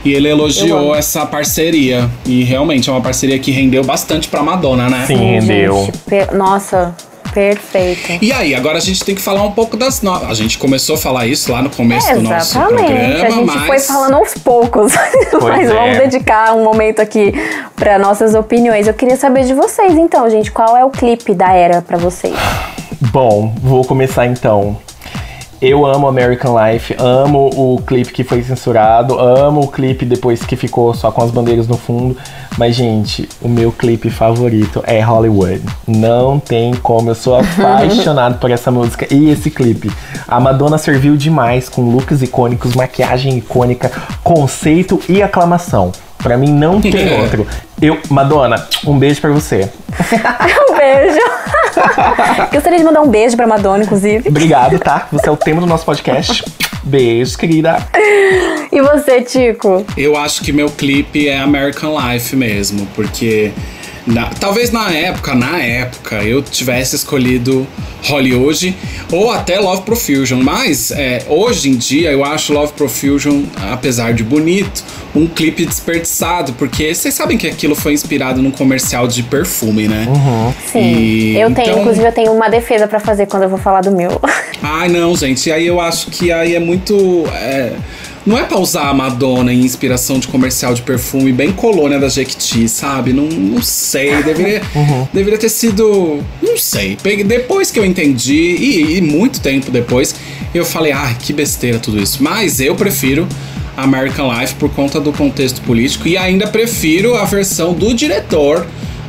E ele elogiou essa parceria. E realmente é uma parceria que rendeu bastante pra Madonna, né? Sim, rendeu. Nossa, perfeito. E aí, agora a gente tem que falar um pouco das novas. A gente começou a falar isso lá no começo É, do nosso exatamente. programa, a gente mas. foi falando aos poucos. <laughs> mas é. vamos dedicar um momento aqui para nossas opiniões. Eu queria saber de vocês, então, gente. Qual é o clipe da era pra vocês? Bom, vou começar então. Eu amo American Life, amo o clipe que foi censurado, amo o clipe depois que ficou só com as bandeiras no fundo. Mas, gente, o meu clipe favorito é Hollywood. Não tem como, eu sou <laughs> apaixonado por essa música e esse clipe. A Madonna serviu demais com looks icônicos, maquiagem icônica, conceito e aclamação. Pra mim não <laughs> tem outro. Eu, Madonna, um beijo pra você. <laughs> Um beijo. <laughs> Gostaria de mandar um beijo pra Madonna, inclusive. Obrigado, tá? Você é o tema do nosso podcast. Beijo, querida. E você, Tico? Eu acho que meu clipe é American Life mesmo, porque. Na- talvez na época, na época, eu tivesse escolhido Hollywood ou até Love Profusion, mas é, hoje em dia eu acho Love Profusion, apesar de bonito, um clipe desperdiçado, porque vocês sabem que aquilo foi inspirado num comercial de perfume, né? Sim. E, eu tenho, então- inclusive, eu tenho uma defesa pra fazer quando eu vou falar do meu. Ai, não, gente. Aí eu acho que aí é muito. é, não é pra usar a Madonna em inspiração de comercial de perfume, bem colônia da Jequiti, sabe? Não, não sei. Deveria, <laughs> deveria ter sido. Não sei. Depois que eu entendi, e, e muito tempo depois, eu falei, ai, que besteira tudo isso. Mas eu prefiro. American Life por conta do contexto político e ainda prefiro a versão do diretor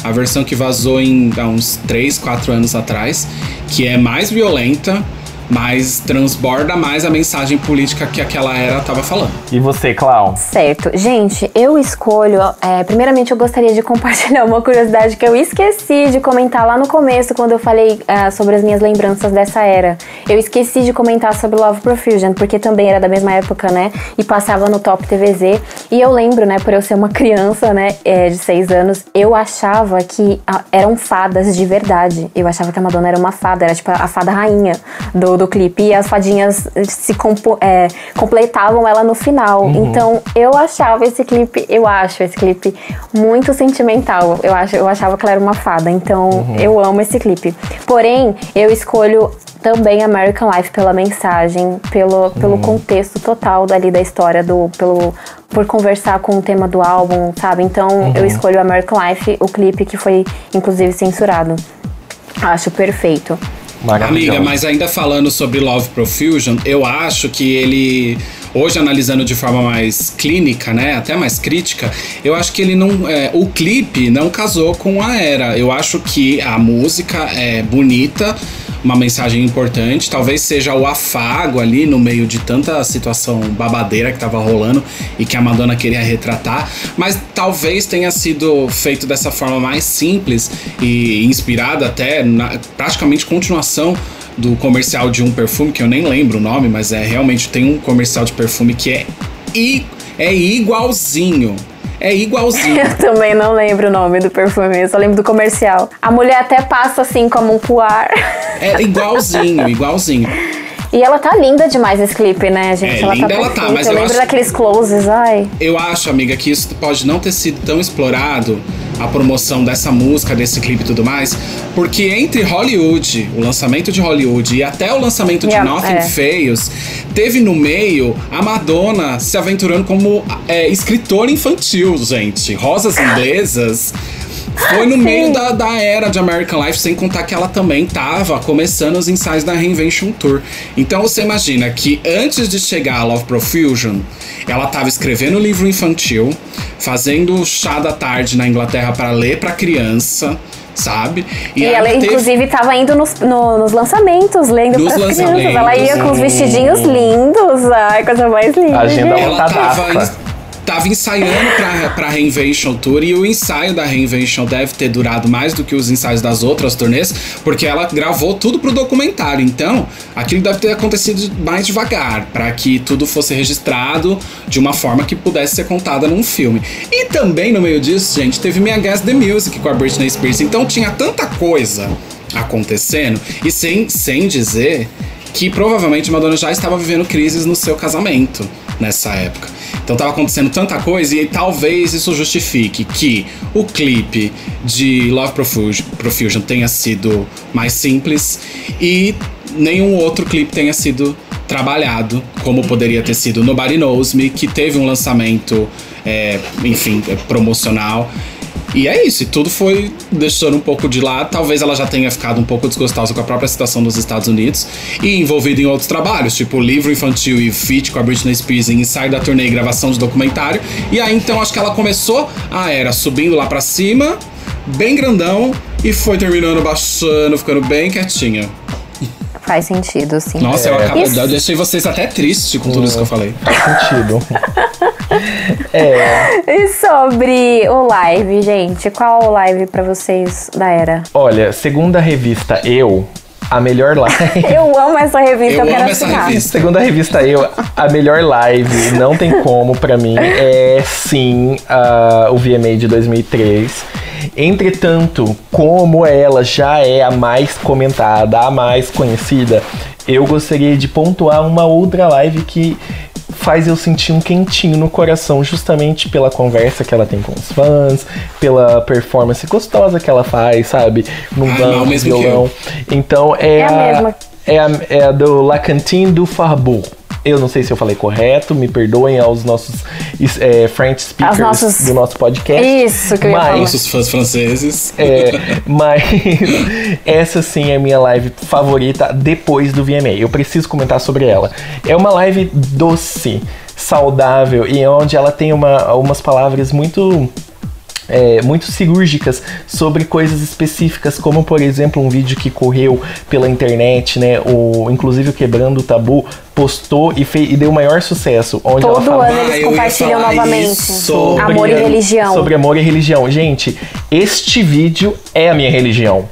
a versão que vazou em, há uns 3, 4 anos atrás, que é mais violenta, mas transborda mais a mensagem política que aquela era tava falando. E você, Clau? Certo. Gente, eu escolho. é, primeiramente, eu gostaria de <laughs> compartilhar uma curiosidade que eu esqueci de comentar lá no começo, quando eu falei ah, sobre as minhas lembranças dessa era. Eu esqueci de comentar sobre Love Profusion, porque também era da mesma época, né? E passava no Top TVZ. E eu lembro, né, por eu ser uma criança, né, é, de seis anos, eu achava que ah, eram fadas de verdade. Eu achava que a Madonna era uma fada, era tipo a fada rainha do, do clipe. E as fadinhas se compo- é, completavam ela no final. Então eu achava esse clipe, eu acho esse clipe muito sentimental. Eu, acho, eu achava que ela era uma fada. Então eu amo esse clipe. Porém, eu escolho também American Life pela mensagem, pelo, pelo contexto total dali da história, do, pelo, por conversar com o tema do álbum, sabe? Então eu escolho American Life, o clipe que foi inclusive censurado. Acho perfeito. Amiga, mas ainda falando sobre Love Profusion, eu acho que ele. Hoje, analisando de forma mais clínica, né? Até mais crítica, eu acho que ele não. é, o clipe não casou com a era. Eu acho que a música é bonita, uma mensagem importante. Talvez seja o afago ali no meio de tanta situação babadeira que tava rolando e que a Madonna queria retratar. Mas talvez tenha sido feito dessa forma mais simples e inspirada até na praticamente continuação do comercial de um perfume, que eu nem lembro o nome, mas é realmente tem um comercial de perfume que é, é igualzinho. É igualzinho. <laughs> Eu também não lembro o nome do perfume, eu só lembro do comercial. A mulher até passa assim como um puar. É igualzinho, igualzinho. E ela tá linda demais nesse clipe, né, gente? É, ela linda tá ela tá, mas eu eu lembro acho- daqueles closes, ai. Eu acho, amiga, que isso pode não ter sido tão explorado a promoção dessa música, desse clipe e tudo mais, porque entre Hollywood, o lançamento de Hollywood e até o lançamento de Yeah, Nothing é. Feios, teve no meio a Madonna se aventurando como é, escritora infantil, gente. Rosas Inglesas. Foi no meio da, da era de American Life, sem contar que ela também tava começando os ensaios da Reinvention Tour. Então você imagina que antes de chegar a Love Profusion, ela tava escrevendo livro infantil, fazendo chá da tarde na Inglaterra para ler para criança, sabe? E, aí ela, teve- inclusive, tava indo nos, no- nos lançamentos, lendo Nos pras crianças. lançamentos, Ela ia com os vestidinhos lindos. Ai, coisa mais linda. Agenda gente. ela tava, tava ensaiando pra, pra Reinvention Tour e o ensaio da Reinvention deve ter durado mais do que os ensaios das outras turnês, porque ela gravou tudo pro documentário. Então, aquilo deve ter acontecido mais devagar, pra que tudo fosse registrado de uma forma que pudesse ser contada num filme. E também no meio disso, gente, teve Minha Guess the Music com a Britney Spears. Então tinha tanta coisa acontecendo e sem, sem dizer que provavelmente Madonna já estava vivendo crises no seu casamento nessa época. Então tava acontecendo tanta coisa e talvez isso justifique que o clipe de Love Profusion, tenha sido mais simples e nenhum outro clipe tenha sido trabalhado como poderia ter sido Nobody Knows Me, que teve um lançamento, é, enfim, é, promocional. E é isso, e tudo foi deixando um pouco de lado. Talvez ela já tenha ficado um pouco desgostosa com a própria situação dos Estados Unidos e envolvida em outros trabalhos, tipo livro infantil e feat com a Britney Spears em ensaio da turnê e gravação de documentário. E aí então acho que ela começou a era subindo lá pra cima, bem grandão, e foi terminando baixando, ficando bem quietinha. Faz sentido, sim. Nossa, eu, acabei, Isso. eu deixei vocês até tristes com tudo isso que eu falei. Faz sentido. <laughs> é, E sobre o live, gente? Qual o live pra vocês da era? olha, segundo a revista Eu, a melhor live. <laughs> Eu amo essa revista, eu, Eu quero amo essa revista. Segundo a revista Eu, a melhor live, não tem como pra mim, é sim a- o VMA de 2003. Entretanto, como ela já é a mais comentada, a mais conhecida, eu gostaria de pontuar uma outra live que faz eu sentir um quentinho no coração, justamente pela conversa que ela tem com os fãs, pela performance gostosa que ela faz, sabe? No Ai, não, banco, violão. Então é, É a mesma. é a, é a do La Cantine du. Eu não sei se eu falei correto, me perdoem aos nossos é, French speakers nossos- do nosso podcast. Isso que eu ia Mas- falar. Nossos fãs franceses. É, mas <laughs> essa sim é a minha live favorita depois do VMA. Eu preciso comentar sobre ela. É uma live doce, saudável e onde ela tem uma, umas palavras muito. é, muito cirúrgicas sobre coisas específicas, como por exemplo um vídeo que correu pela internet, né? O, inclusive o Quebrando o Tabu postou e, fez, e deu o maior sucesso. Onde ela Todo fala, ano Ah, eles ia compartilham novamente. sobre- Amor e religião. Sobre amor e religião. Gente, este vídeo é a minha religião.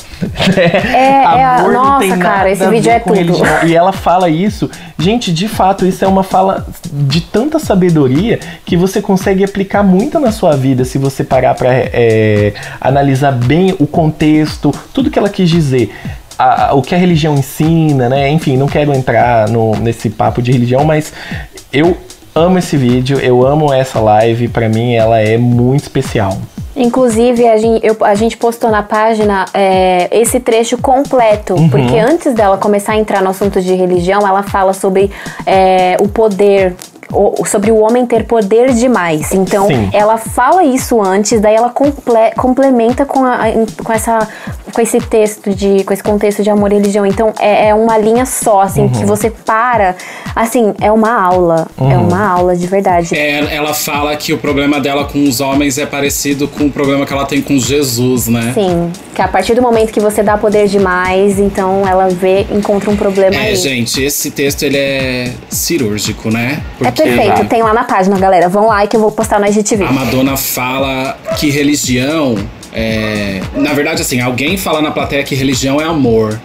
é a- <laughs> amor não nossa, tem cara, esse a vídeo é tudo. religião. E ela fala isso. Gente, de fato, isso é uma fala de tanta sabedoria que você consegue aplicar muito na sua vida se você parar pra é, analisar bem o contexto, tudo que ela quis dizer. A- a- o que a religião ensina, né? Enfim, não quero entrar no, nesse papo de religião, mas eu amo esse vídeo, eu amo essa live, pra mim ela é muito especial. Inclusive, a gente, eu- a gente postou na página é, esse trecho completo, Uhum. porque antes dela começar a entrar no assunto de religião, ela fala sobre é, o poder. O- sobre o homem ter poder demais. Então, Sim. ela fala isso antes, daí ela comple- complementa com, a- com essa com esse texto de. com esse contexto de amor e religião. Então é, é uma linha só, assim, que você para. Assim, é uma aula. É uma aula de verdade. É, ela fala que o problema dela com os homens é parecido com o problema que ela tem com Jesus, né? Sim, que a partir do momento que você dá poder demais, então ela vê, encontra um problema É, aí. gente, esse texto ele é cirúrgico, né? É perfeito, tem lá na página, galera. Vão lá que eu vou postar no IGTV. A Madonna fala que religião é. Na verdade, assim, alguém fala na plateia que religião é amor.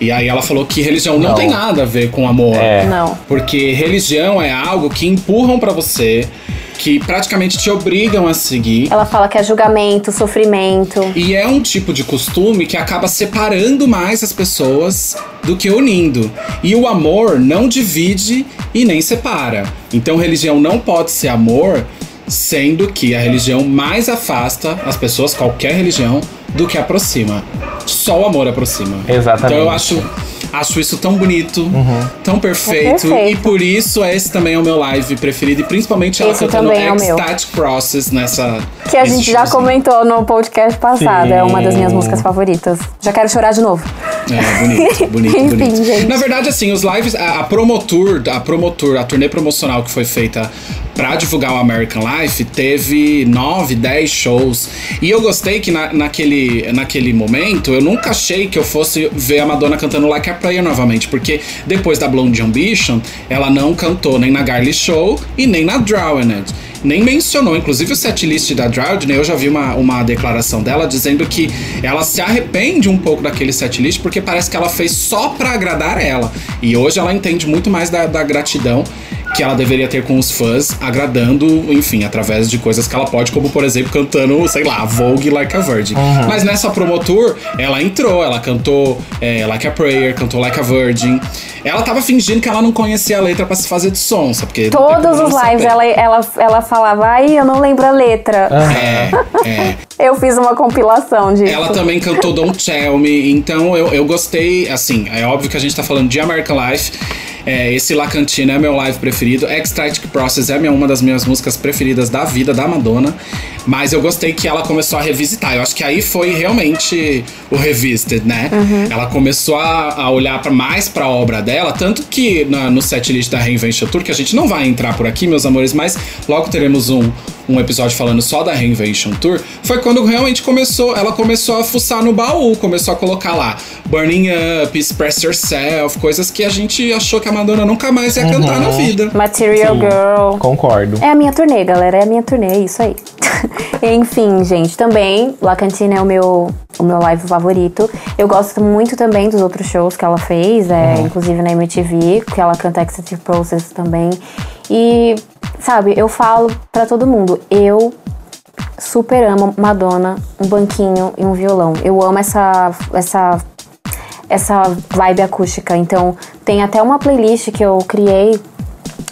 E aí ela falou que religião não, Não. tem nada a ver com amor. É. Não. Porque religião é algo que empurram pra você, que praticamente te obrigam a seguir. Ela fala que é julgamento, sofrimento. E é um tipo de costume que acaba separando mais as pessoas do que unindo. E o amor não divide e nem separa. Então religião não pode ser amor, sendo que a religião mais afasta as pessoas, qualquer religião, do que aproxima. Só o amor aproxima. Exatamente. Então eu acho, acho isso tão bonito, tão perfeito, É perfeito. E por isso esse também é o meu live preferido. E principalmente ela Esse cantando é. Ecstatic Process nessa. Que a gente já showzinho. comentou no podcast passado. Sim. É uma das minhas músicas favoritas. Já quero chorar de novo. É, bonito, <laughs> bonito, Enfim, bonito. gente. Na verdade, assim, os lives, a, a Promotour, a Promotour, a turnê promocional que foi feita pra divulgar o American Life, teve nove, dez shows. E eu gostei que na- naquele, naquele momento, eu nunca achei que eu fosse ver a Madonna cantando Like a Prayer novamente, porque depois da Blonde Ambition, ela não cantou nem na Garly Show e nem na Drowned. Nem mencionou, inclusive o setlist da Drowned, né? Eu já vi uma, uma declaração dela dizendo que ela se arrepende um pouco daquele setlist porque parece que ela fez só pra agradar ela. E hoje ela entende muito mais da, da gratidão que ela deveria ter com os fãs, agradando, enfim, através de coisas que ela pode, como por exemplo, cantando, sei lá, Vogue Like a Virgin. Mas nessa promotour, ela entrou, ela cantou é, Like a Prayer, cantou Like a Virgin. Ela tava fingindo que ela não conhecia a letra pra se fazer de sonsa, porque. Todos os lives ela, ela, ela falava, ai, eu não lembro a letra. É, é. <laughs> Eu fiz uma compilação disso. Ela também cantou Don't Tell Me, então eu, eu gostei, assim, é óbvio que a gente tá falando de American Life. É, esse La Cantina é meu live preferido. Ecstatic Process é minha, uma das minhas músicas preferidas da vida da Madonna. Mas eu gostei que ela começou a revisitar. Eu acho que aí foi realmente o Revisited, né? Ela começou a, a olhar pra, mais pra obra dela. Tanto que na- no setlist da Reinvention Tour, que a gente não vai entrar por aqui, meus amores, mas logo teremos um, um episódio falando só da Reinvention Tour. Foi quando realmente começou, ela começou a fuçar no baú, começou a colocar lá Burning Up, Express Yourself, coisas que a gente achou que a Madonna nunca mais ia cantar na vida. Material Sim, Girl. Concordo. É a minha turnê, galera. É a minha turnê, é isso aí. <laughs> Enfim, gente, também La Cantina é o meu, o meu live favorito. Eu gosto muito também dos outros shows que ela fez, é, inclusive na MTV, que ela canta Executive Process também. E, sabe, eu falo pra todo mundo, eu super amo Madonna, um banquinho e um violão. Eu amo essa essa essa vibe acústica. Então, tem até uma playlist que eu criei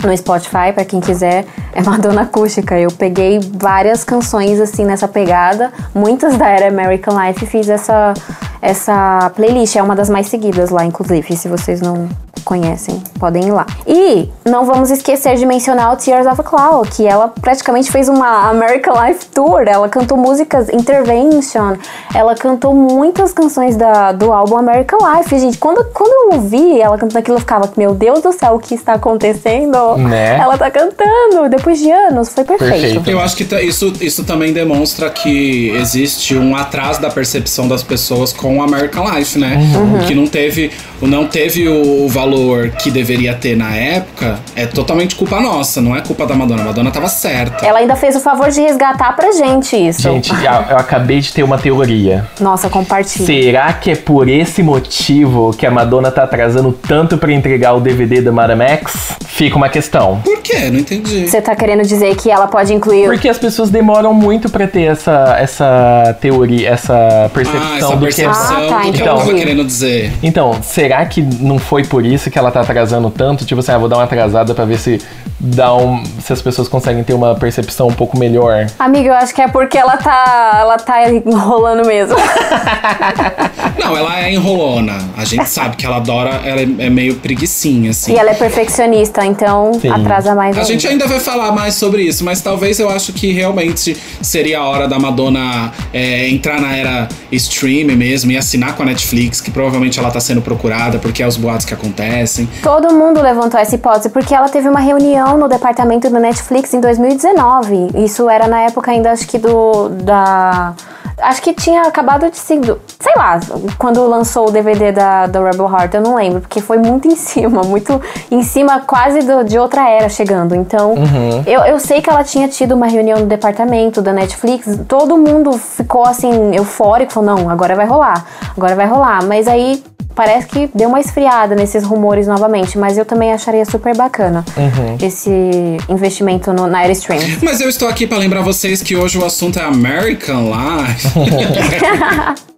no Spotify, pra quem quiser, <laughs> é Madonna Acústica. Eu peguei várias canções assim nessa pegada, muitas da era American Life e fiz essa essa playlist, é uma das mais seguidas lá, inclusive, se vocês não conhecem, podem ir lá. E não vamos esquecer de mencionar o Tears of a Cloud, que ela praticamente fez uma American Life Tour, ela cantou músicas Intervention, ela cantou muitas canções da, do álbum American Life, gente. Quando, quando eu ouvi ela cantando aquilo, eu ficava, meu Deus do céu, o que está acontecendo? Né? Ela tá cantando, depois de anos, foi perfeito. Perfeito. Eu acho que ta- isso, isso também demonstra que existe um atraso da percepção das pessoas com o American Life, né? Uhum. Que não teve, o não teve o, o valor que deveria ter na época é totalmente culpa nossa, não é culpa da Madonna. A Madonna tava certa. Ela ainda fez o favor de resgatar pra gente isso. Gente, eu eu acabei de ter uma teoria. Nossa, compartilha. Será que é por esse motivo que a Madonna tá atrasando tanto pra entregar o DVD da Madame X? Fica uma questão. Por quê? Não entendi. Você tá querendo dizer que ela pode incluir. Porque as pessoas demoram muito pra ter essa, essa teoria, essa percepção Ah, essa do percepção Ah, tá, do que ela entendi. tava querendo dizer. que. Então, será que não foi por isso que ela tá atrasando tanto? Tipo assim, ah, vou dar uma atrasada pra ver se dar um. Se as pessoas conseguem ter uma percepção um pouco melhor. Amiga, eu acho que é porque ela tá, ela tá enrolando mesmo. <laughs> Não, ela é enrolona. A gente <laughs> sabe que ela adora, ela é, é meio preguiçinha, assim. e ela é perfeccionista, então Sim. atrasa mais A ainda. gente ainda vai falar mais sobre isso, mas talvez eu acho que realmente seria a hora da Madonna é, entrar na era stream mesmo e assinar com a Netflix, que provavelmente ela tá sendo procurada, porque é os boatos que acontecem. Todo mundo levantou essa hipótese porque ela teve uma reunião no departamento do Netflix em 2019. Isso era na época ainda, acho que do. da. Acho que tinha acabado de ser. Sei lá, quando lançou o DVD da, do Rebel Heart, eu não lembro, porque foi muito em cima, muito em cima quase do- de outra era chegando. Então, eu, eu sei que ela tinha tido uma reunião no departamento da Netflix, todo mundo ficou assim, eufórico, falou: não, agora vai rolar, agora vai rolar. Mas aí parece que deu uma esfriada nesses rumores novamente, mas eu também acharia super bacana esse investimento no, na era stream. Mas eu estou aqui para lembrar vocês que hoje o assunto é American Life. <laughs>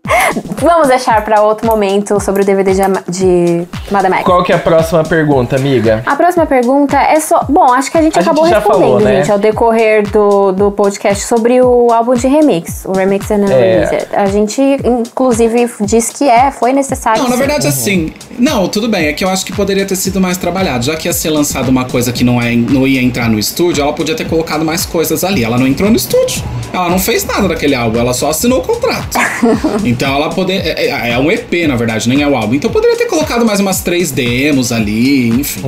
Vamos deixar para outro momento sobre o DVD de, de Madame X. Qual que é a próxima pergunta, amiga? A próxima pergunta é só. Bom, acho que a gente A acabou gente já respondendo, falou, né? gente, ao decorrer do, do podcast sobre o álbum de remix, o Remix and É. Unreleased. A gente, inclusive, disse que é, foi necessário. Não, na verdade, assim. Não, tudo bem. É que eu acho que poderia ter sido mais trabalhado. Já que ia ser lançado uma coisa que não, é, não ia entrar no estúdio, ela podia ter colocado mais coisas ali. Ela não entrou no estúdio. Ela não fez nada daquele álbum, ela só assinou o contrato. <laughs> então ela poderia. É, é- é um EP, na verdade, nem é o álbum. Então poderia ter colocado mais umas três demos ali, enfim.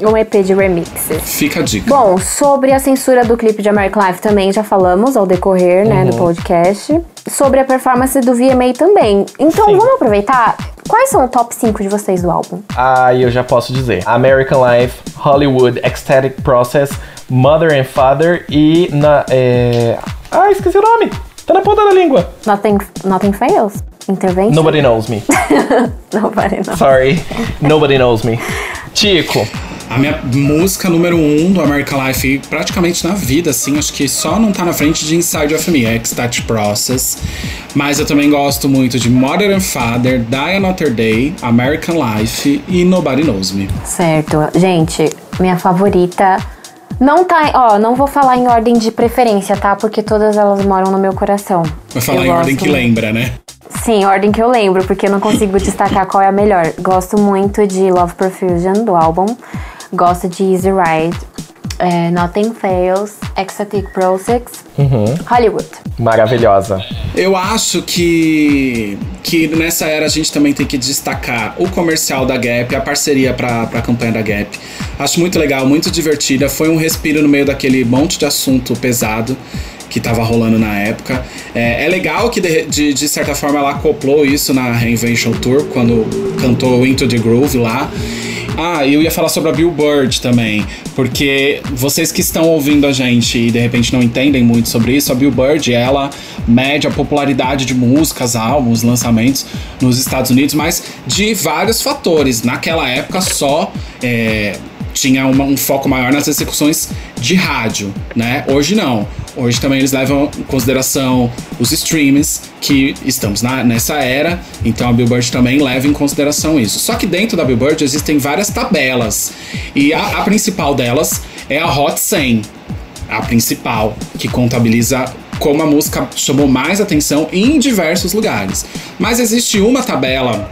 Um EP de remixes. Fica a dica. Bom, sobre a censura do clipe de American Life também já falamos ao decorrer, né, do podcast. Sobre a performance do VMA também. Então, Sim. vamos aproveitar. Quais são o top 5 de vocês do álbum? Ah, eu já posso dizer. American Life, Hollywood, Ecstatic Process, Mother and Father e na. É... Ah, esqueci o nome! Tá na ponta da língua. Nothing, nothing Fails? Intervention? Nobody knows me. <laughs> Nobody não. Sorry. Nobody knows me. Tico. A minha música número um do American Life, praticamente na vida, assim, acho que só não tá na frente de Inside of Me, é Ecstatic Process. Mas eu também gosto muito de Mother and Father, Die Another Day, American Life e Nobody Knows Me. Certo. Gente, minha favorita. Não tá. Ó, não vou falar em ordem de preferência, tá? Porque todas elas moram no meu coração. Vai falar Eu em ordem que lembra, né? Sim, ordem que eu lembro, porque eu não consigo <laughs> destacar qual é a melhor. Gosto muito de Love Profusion, do álbum. Gosto de Easy Ride. É, Nothing Fails. Ecstatic Process. Hollywood. Maravilhosa. Eu acho que, que nessa era a gente também tem que destacar o comercial da Gap, a parceria pra, pra campanha da Gap. Acho muito legal, muito divertida. Foi um respiro no meio daquele monte de assunto pesado que tava rolando na época. É, é legal que, de, de, de certa forma, ela acoplou isso na Reinvention Tour, quando cantou Into the Groove lá. Ah, eu ia falar sobre a Billboard também, porque vocês que estão ouvindo a gente e de repente não entendem muito sobre isso, a Billboard ela mede a popularidade de músicas, álbuns, lançamentos nos Estados Unidos, mas de vários fatores. Naquela época só é, tinha uma- um foco maior nas execuções de rádio, né? Hoje não. Hoje também eles levam em consideração os streams, que estamos na- nessa era, então a Billboard também leva em consideração isso. Só que dentro da Billboard existem várias tabelas, e a, a principal delas é a Hot 100, a principal, que contabiliza como a música chamou mais atenção em diversos lugares. Mas existe uma tabela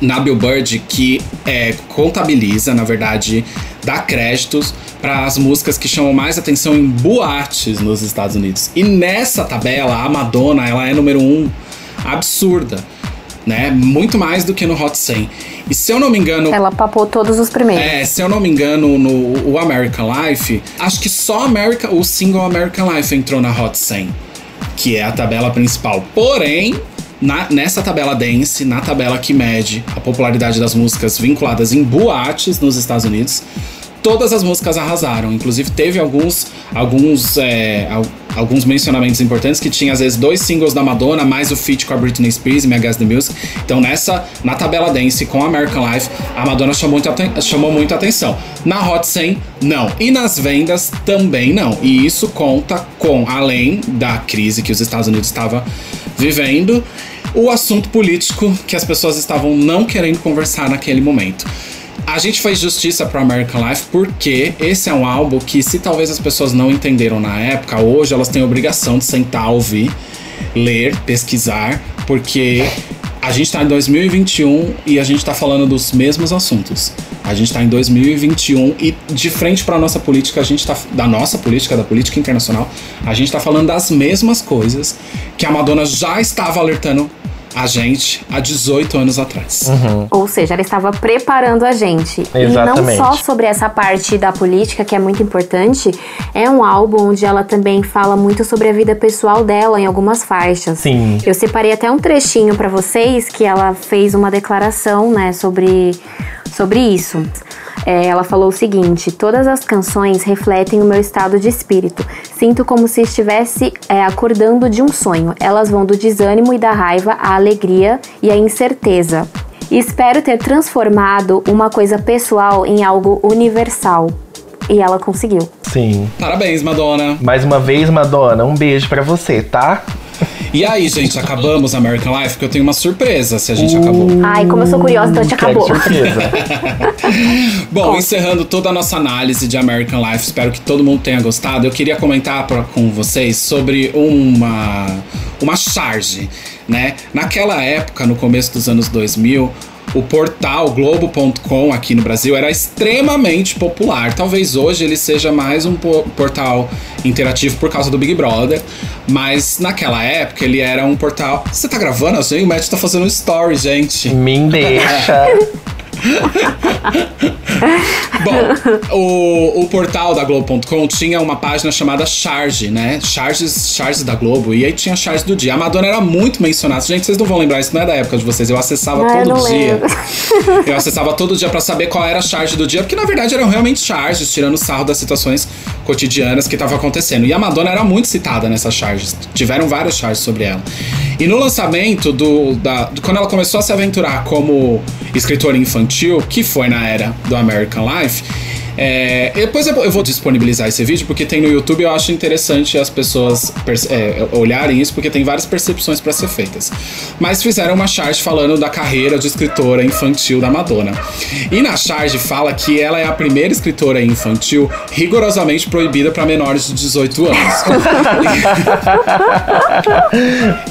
na Billboard que é, contabiliza, na verdade, dá créditos para as músicas que chamam mais atenção em boates nos Estados Unidos. E nessa tabela, a Madonna ela é número um absurda, né? Muito mais do que no Hot 100. E se eu não me engano, Ela papou todos os primeiros. é, se eu não me engano, no o American Life, acho que só America, o single American Life entrou na Hot 100, que é a tabela principal. Porém, na- nessa tabela dance, na tabela que mede a popularidade das músicas vinculadas em boates nos Estados Unidos, todas as músicas arrasaram. Inclusive, teve alguns, alguns, é, al- alguns mencionamentos importantes que tinha, às vezes, dois singles da Madonna, mais o feat com a Britney Spears e Guess the Music. Então, nessa, na tabela dance com American Life, a Madonna chamou muito, chamou muito atenção. Na Hot 100, não. E nas vendas, também não. E isso conta com, além da crise que os Estados Unidos estava vivendo, o assunto político que as pessoas estavam não querendo conversar naquele momento. A gente fez justiça pro American Life porque esse é um álbum que, se talvez as pessoas não entenderam na época, hoje elas têm a obrigação de sentar, ouvir, ler, pesquisar, porque a gente tá em 2021 e a gente tá falando dos mesmos assuntos. A gente tá em 2021 e de frente para nossa política, a gente tá da nossa política, da política internacional, a gente tá falando das mesmas coisas que a Madonna já estava alertando a gente há 18 anos atrás. Ou seja, ela estava preparando a gente. Exatamente. E não só sobre essa parte da política, que é muito importante, é um álbum onde ela também fala muito sobre a vida pessoal dela em algumas faixas. Sim. Eu separei até um trechinho pra vocês que ela fez uma declaração, né, sobre, sobre isso. É, ela falou o seguinte: todas as canções refletem o meu estado de espírito. Sinto como se estivesse é, acordando de um sonho. Elas vão do desânimo e da raiva à alegria e à incerteza. E espero ter transformado uma coisa pessoal em algo universal. E ela conseguiu. Sim. Parabéns, Madonna. Mais uma vez, Madonna, um beijo pra você, tá? E aí, gente, acabamos American Life? Porque eu tenho uma surpresa se a gente acabou. Ai, como eu sou curiosa, então a gente acabou. surpresa. <laughs> <laughs> Bom, encerrando toda a nossa análise de American Life, espero que todo mundo tenha gostado. Eu queria comentar pra, com vocês sobre uma, uma charge, né? Naquela época, no começo dos anos 2000, o portal Globo.com aqui no Brasil era extremamente popular. Talvez hoje ele seja mais um po- portal interativo por causa do Big Brother, mas naquela época ele era um portal. Você tá gravando assim? O Matt tá fazendo um story, gente. Me deixa. <laughs> <laughs> Bom, o, o portal da Globo.com tinha uma página chamada Charge, né? Charges, charges da Globo. E aí tinha a charge do dia. A Madonna era muito mencionada. Gente, vocês não vão lembrar, isso não é da época de vocês. Eu acessava eu todo não dia. lembro. Eu acessava todo dia pra saber qual era a charge do dia, porque na verdade eram realmente charges, tirando sarro das situações cotidianas que estavam acontecendo. E a Madonna era muito citada nessas charges. Tiveram várias charges sobre ela. E no lançamento do, da, do- quando ela começou a se aventurar como escritora infantil, que foi na era do American Life, é, depois eu vou disponibilizar esse vídeo porque tem no YouTube. Eu acho interessante as pessoas é, olharem isso porque tem várias percepções para ser feitas. Mas fizeram uma charge falando da carreira de escritora infantil da Madonna. E na charge fala que ela é a primeira escritora infantil rigorosamente proibida para menores de 18 anos.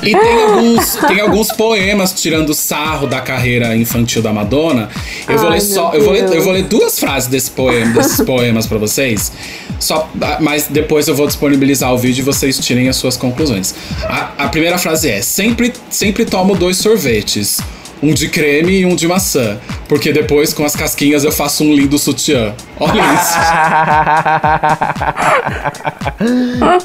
E tem alguns, tem alguns poemas tirando sarro da carreira infantil da Madonna. Eu vou Ai, ler só, eu vou ler, eu vou ler duas frases desse poema, desses poemas pra vocês. Só, mas depois eu vou disponibilizar o vídeo e vocês tirem as suas conclusões. A, a primeira frase é: sempre, sempre tomo dois sorvetes. Um de creme e um de maçã. Porque depois, com as casquinhas, eu faço um lindo sutiã. Olha isso.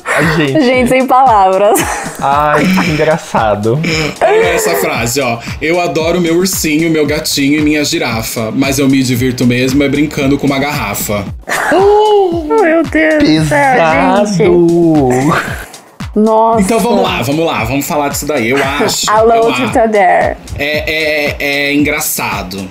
Ai, gente. Gente, sem palavras. Ai, que engraçado. Olha essa frase, ó. Eu adoro meu ursinho, meu gatinho e minha girafa, mas eu me divirto mesmo é brincando com uma garrafa. Meu Deus do céu, gente. Nossa. Então vamos lá, vamos lá, vamos falar disso daí. Eu acho. <laughs> Alô, eu acho- Tita Dare. é, é, é engraçado.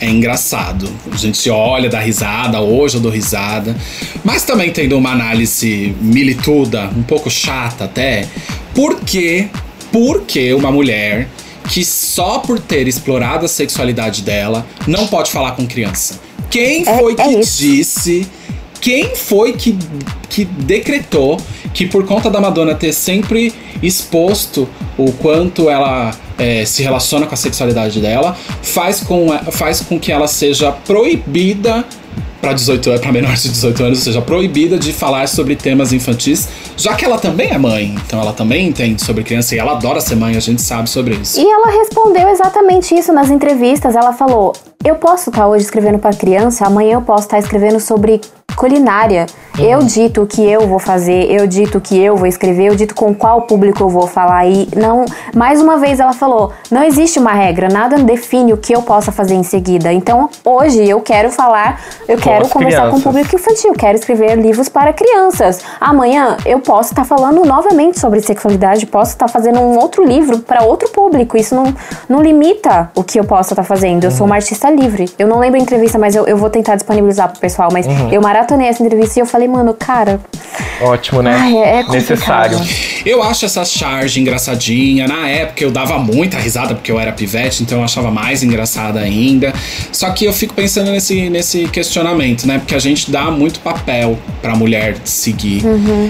É engraçado. A gente olha, dá risada, hoje eu dou risada. Mas também tendo uma análise milituda, um pouco chata até. Por que, por que uma mulher que só por ter explorado a sexualidade dela não pode falar com criança? Quem É- foi é que isso. disse quem foi que, que decretou que por conta da Madonna ter sempre exposto o quanto ela é, se relaciona com a sexualidade dela, faz com, faz com que ela seja proibida para 18 anos, para menores de 18 anos, ou seja, proibida de falar sobre temas infantis, já que ela também é mãe, então ela também entende sobre criança e ela adora ser mãe, a gente sabe sobre isso. E ela respondeu exatamente isso nas entrevistas. Ela falou: Eu posso estar hoje escrevendo para criança, amanhã eu posso estar escrevendo sobre culinária. Eu dito o que eu vou fazer, eu dito o que eu vou escrever, eu dito com qual público eu vou falar. E não, mais uma vez ela falou: não existe uma regra, nada define o que eu possa fazer em seguida. Então, hoje eu quero falar, eu quero as conversar com o crianças. público infantil, quero escrever livros para crianças. Amanhã eu posso estar falando novamente sobre sexualidade, posso estar fazendo um outro livro para outro público. Isso não, não limita o que eu possa estar fazendo. Eu sou uma artista livre. Eu não lembro a entrevista, mas eu, eu vou tentar disponibilizar pro pessoal. Mas eu maratonei essa entrevista e eu falei falei, mano, cara, Ótimo, né? Ai, é complicado. Necessário. Eu acho essa charge engraçadinha. Na época eu dava muita risada porque eu era pivete, então eu achava mais engraçada ainda. Só que eu fico pensando nesse, nesse questionamento, né? Porque a gente dá muito papel pra mulher seguir.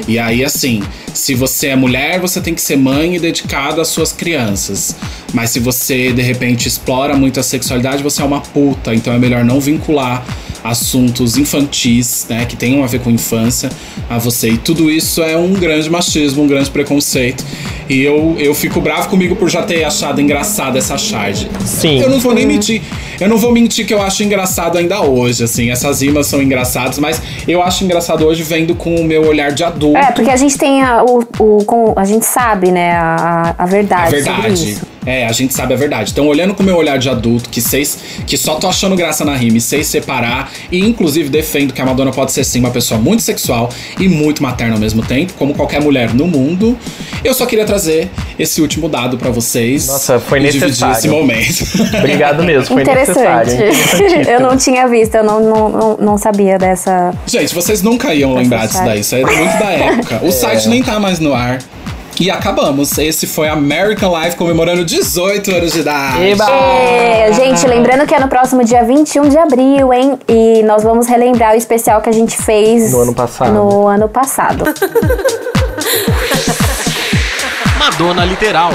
E aí, assim, se você é mulher, você tem que ser mãe e dedicado às suas crianças. Mas se você, de repente, explora muito a sexualidade, você é uma puta. Então é melhor não vincular assuntos infantis, né, que tenham a ver com infância, a você. E tudo isso é um grande machismo, um grande preconceito. E eu, eu fico bravo comigo por já ter achado engraçada essa charge. Sim. Eu não vou nem mentir. Eu não vou mentir que eu acho engraçado ainda hoje, assim. Essas rimas são engraçadas, mas eu acho engraçado hoje vendo com o meu olhar de adulto. É, porque a gente tem a, o, o- a gente sabe, né, a, a verdade, A sobre verdade. É, a gente sabe a verdade. Então, olhando com o meu olhar de adulto, que sei, que só tô achando graça na rima e sei separar, e inclusive defendo que a Madonna pode ser sim uma pessoa muito sexual e muito materna ao mesmo tempo, como qualquer mulher no mundo. Eu só queria trazer esse último dado pra vocês. Nossa, foi e dividir necessário. esse momento. <laughs> Obrigado mesmo, foi necessário. Interessante. eu não tinha visto, eu não, não, não, não sabia dessa. Gente, vocês nunca iam lembrar disso daí. Isso aí é muito da época. O <laughs> site nem tá mais no ar. E acabamos. Esse foi American Life comemorando 18 anos de idade. Eba! É, gente, lembrando que é no próximo dia 21 de abril, hein? E nós vamos relembrar o especial que a gente fez No ano passado. No ano passado. <laughs> Madonna Literal.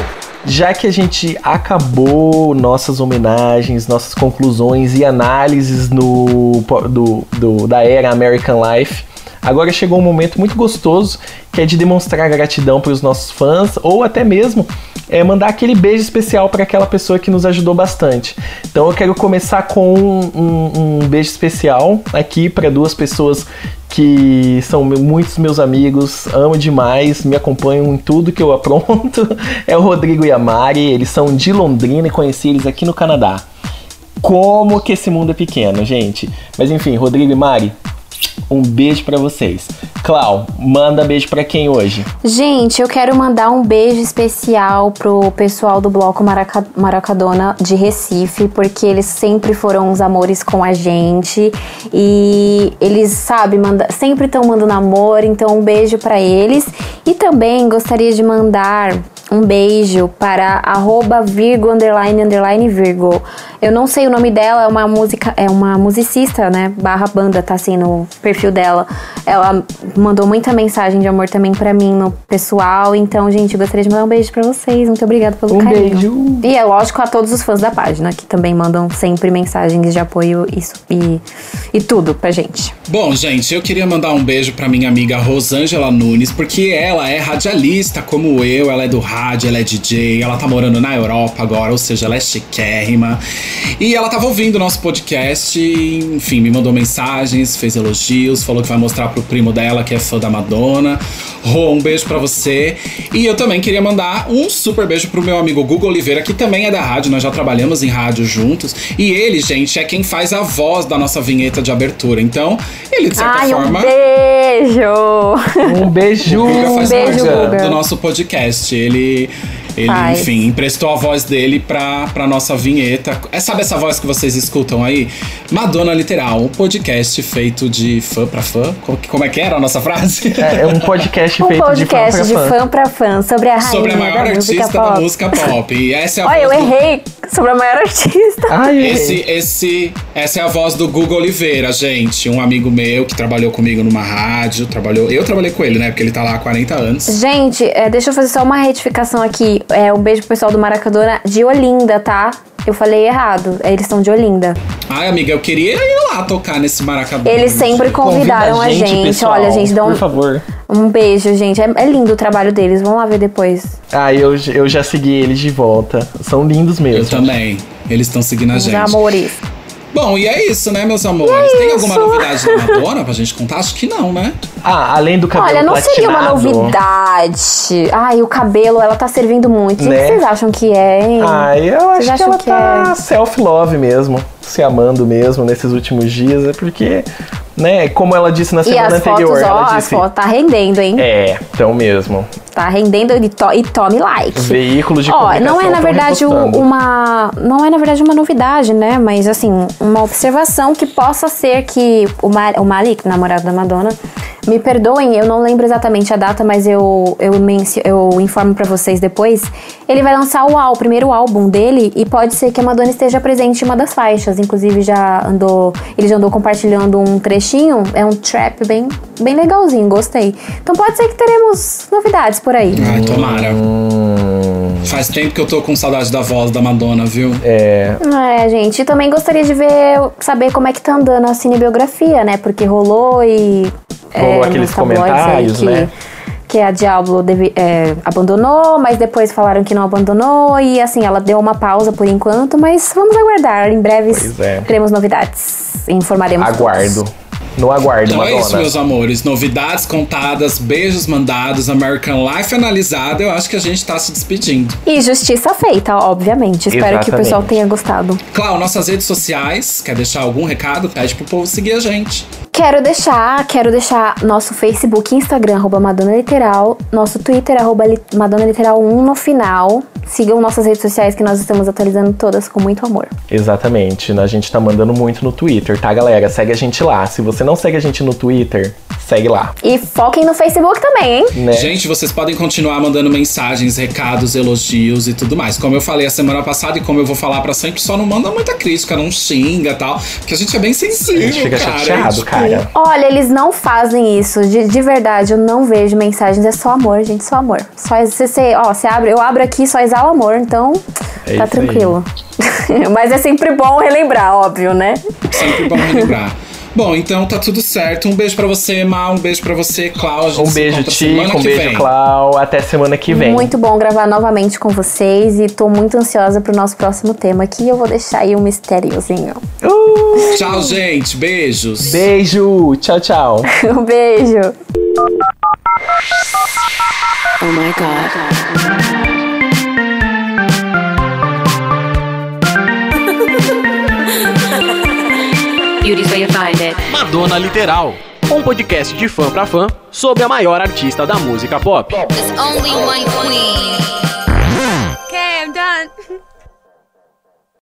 Já que a gente acabou nossas homenagens, nossas conclusões e análises no, do, do- da era American Life, agora chegou um momento muito gostoso que é de demonstrar gratidão para os nossos fãs ou até mesmo é, mandar aquele beijo especial para aquela pessoa que nos ajudou bastante. Então eu quero começar com um, um- um beijo especial aqui para duas pessoas que são muitos meus amigos, amo demais, me acompanham em tudo que eu apronto. <laughs> É o Rodrigo e a Mari, eles são de Londrina e conheci eles aqui no Canadá. Como que esse mundo é pequeno, gente. Mas enfim, Rodrigo e Mari, um beijo pra vocês. Clau, manda beijo pra quem hoje? Gente, eu quero mandar um beijo especial pro pessoal do Bloco Maraca Maracadona de Recife, porque eles sempre foram uns amores com a gente e eles, sabe, manda, sempre estão mandando amor, então um beijo pra eles. E também gostaria de mandar um beijo para arroba Virgo underline underline Virgo. Eu não sei o nome dela, é uma música, é uma musicista, né? Barra banda, tá assim no perfil dela. Ela mandou muita mensagem de amor também pra mim no pessoal. Então, gente, eu gostaria de mandar um beijo pra vocês. Muito obrigada pelo Um carinho. beijo. E é lógico a todos os fãs da página, que também mandam sempre mensagens de apoio e, e, e tudo pra gente. Bom, gente, eu queria mandar um beijo pra minha amiga Rosângela Nunes, porque ela é radialista como eu, ela é do rádio, ela é DJ, ela tá morando na Europa agora, ou seja, ela é chiquérrima. E ela tava ouvindo o nosso podcast, e, enfim, me mandou mensagens, fez elogios, falou que vai mostrar pro primo dela que é fã da Madonna. Rô, um beijo pra você. E eu também queria mandar um super beijo pro meu amigo Google Oliveira, que também é da rádio, nós já trabalhamos em rádio juntos. E ele, gente, é quem faz a voz da nossa vinheta de abertura. Então, ele, de certa Ai, forma. um beijo! Um beijo! Faz beijo, parte Guga. do nosso podcast. Ele, the ele Faz. enfim, emprestou a voz dele pra, pra nossa vinheta. É, sabe essa voz que vocês escutam aí? Madonna Literal, um podcast feito de fã pra fã. Como, é que era a nossa frase? É, é um podcast <laughs> Um feito podcast de fã pra fã. fã pra fã sobre a rainha Sobre a maior da artista pop. da música pop. E essa é a Olha, eu voz do- errei sobre a maior artista. Ai, Esse, errei. esse, essa é a voz do Google Oliveira, gente. Um amigo meu que trabalhou comigo numa rádio. Trabalhou, eu trabalhei com ele, né? Porque ele tá lá há 40 anos. Gente, é, deixa eu fazer só uma retificação aqui. É, um beijo pro pessoal do Maracadona de Olinda, tá? Eu falei errado. É, Eles são de Olinda. Ai, amiga, eu queria ir lá tocar nesse maracadão. Eles sempre convidaram a gente. pessoal, Olha, gente, dá Por um, favor. um beijo, gente. É, é lindo o trabalho deles. Vamos lá ver depois. Ah, eu, eu já segui eles de volta. São lindos mesmo. Eu também. Eles estão seguindo a Os gente. amores. Bom, e é isso, né, meus amores? Tem alguma novidade da Madonna pra gente contar? Acho que não, né? Ah, além do cabelo Olha, não seria uma novidade. Ai, o cabelo, ela tá servindo muito. O Né? que vocês acham que é, hein? Ah, eu Vocês acho que ela que tá é? self-love mesmo. Se amando mesmo nesses últimos dias. É porque, né, como ela disse na E semana as anterior, fotos, ó, ela disse. fotos tá rendendo, hein? É, então mesmo. Tá rendendo e, to- e tome like. Veículos de Ó, comunicação não é na verdade repostando. uma, não é na verdade uma novidade, né? Mas assim, uma observação que possa ser que o, Ma- o Malik, namorado da Madonna, Me perdoem, eu não lembro exatamente a data, mas eu, eu, mencio, eu informo pra vocês depois. Ele vai lançar o, o primeiro álbum dele e pode ser que a Madonna esteja presente em uma das faixas. Inclusive, já andou. Ele já andou compartilhando um trechinho. É um trap bem, bem legalzinho, gostei. Então pode ser que teremos novidades por aí. Ai, tomara. Hum, Faz tempo que eu tô com saudade da voz da Madonna, viu? é. É, gente, e também gostaria de ver, saber como é que tá andando a cinebiografia, né? Porque rolou e. Nos aqueles comentários, que, né? Que a Diablo deve- é, abandonou, mas depois falaram que não abandonou. E assim, ela deu uma pausa por enquanto, mas vamos aguardar. Em breve é. teremos novidades. Informaremos. Aguardo. todos. No aguardo, Então é isso, Madonna. meus amores. Novidades contadas, beijos mandados, American Life analisada. Eu acho que a gente tá se despedindo. E justiça feita, obviamente. Espero que o pessoal Exatamente. tenha gostado. Clau, nossas redes sociais, quer deixar algum recado? Pede pro povo seguir a gente. Quero deixar, quero deixar nosso Facebook e Instagram, arroba Madonna Literal, nosso Twitter, arroba Madonna Literal 1 no final. Sigam nossas redes sociais que nós estamos atualizando todas com muito amor. Exatamente. A gente tá mandando muito no Twitter, tá, galera? Segue a gente lá. Se você não segue a gente no Twitter, segue lá. E foquem no Facebook também, hein? Né? Gente, vocês podem continuar mandando mensagens, recados, elogios e tudo mais. Como eu falei a semana passada e como eu vou falar pra sempre, só não manda muita crítica, não xinga e tal. Porque a gente é bem a sensível, gente fica cara. chateado, Tipo, cara. Olha, eles não fazem isso. De, de verdade, eu não vejo mensagens. É só amor, gente, só amor. Só você, você- ó, você abre, eu abro aqui, só exala amor, então É tá tranquilo. <laughs> Mas é sempre bom relembrar, óbvio, né? Sempre bom relembrar. <laughs> Bom, então tá tudo certo. Um beijo pra você, Ma. Um beijo pra você, gente Um beijo, Tico. Um beijo. Clau. Até semana que vem. Muito bom gravar novamente com vocês e tô muito ansiosa pro nosso próximo tema aqui. Eu vou deixar aí um mistériozinho. Tchau, gente. Beijos. Beijo. Tchau, tchau. <laughs> Um beijo. Oh my god. Beauty's where you find it. Madonna Literal, um podcast de fã pra fã sobre a maior artista da música pop. There's only one queen. Okay, I'm done. <laughs>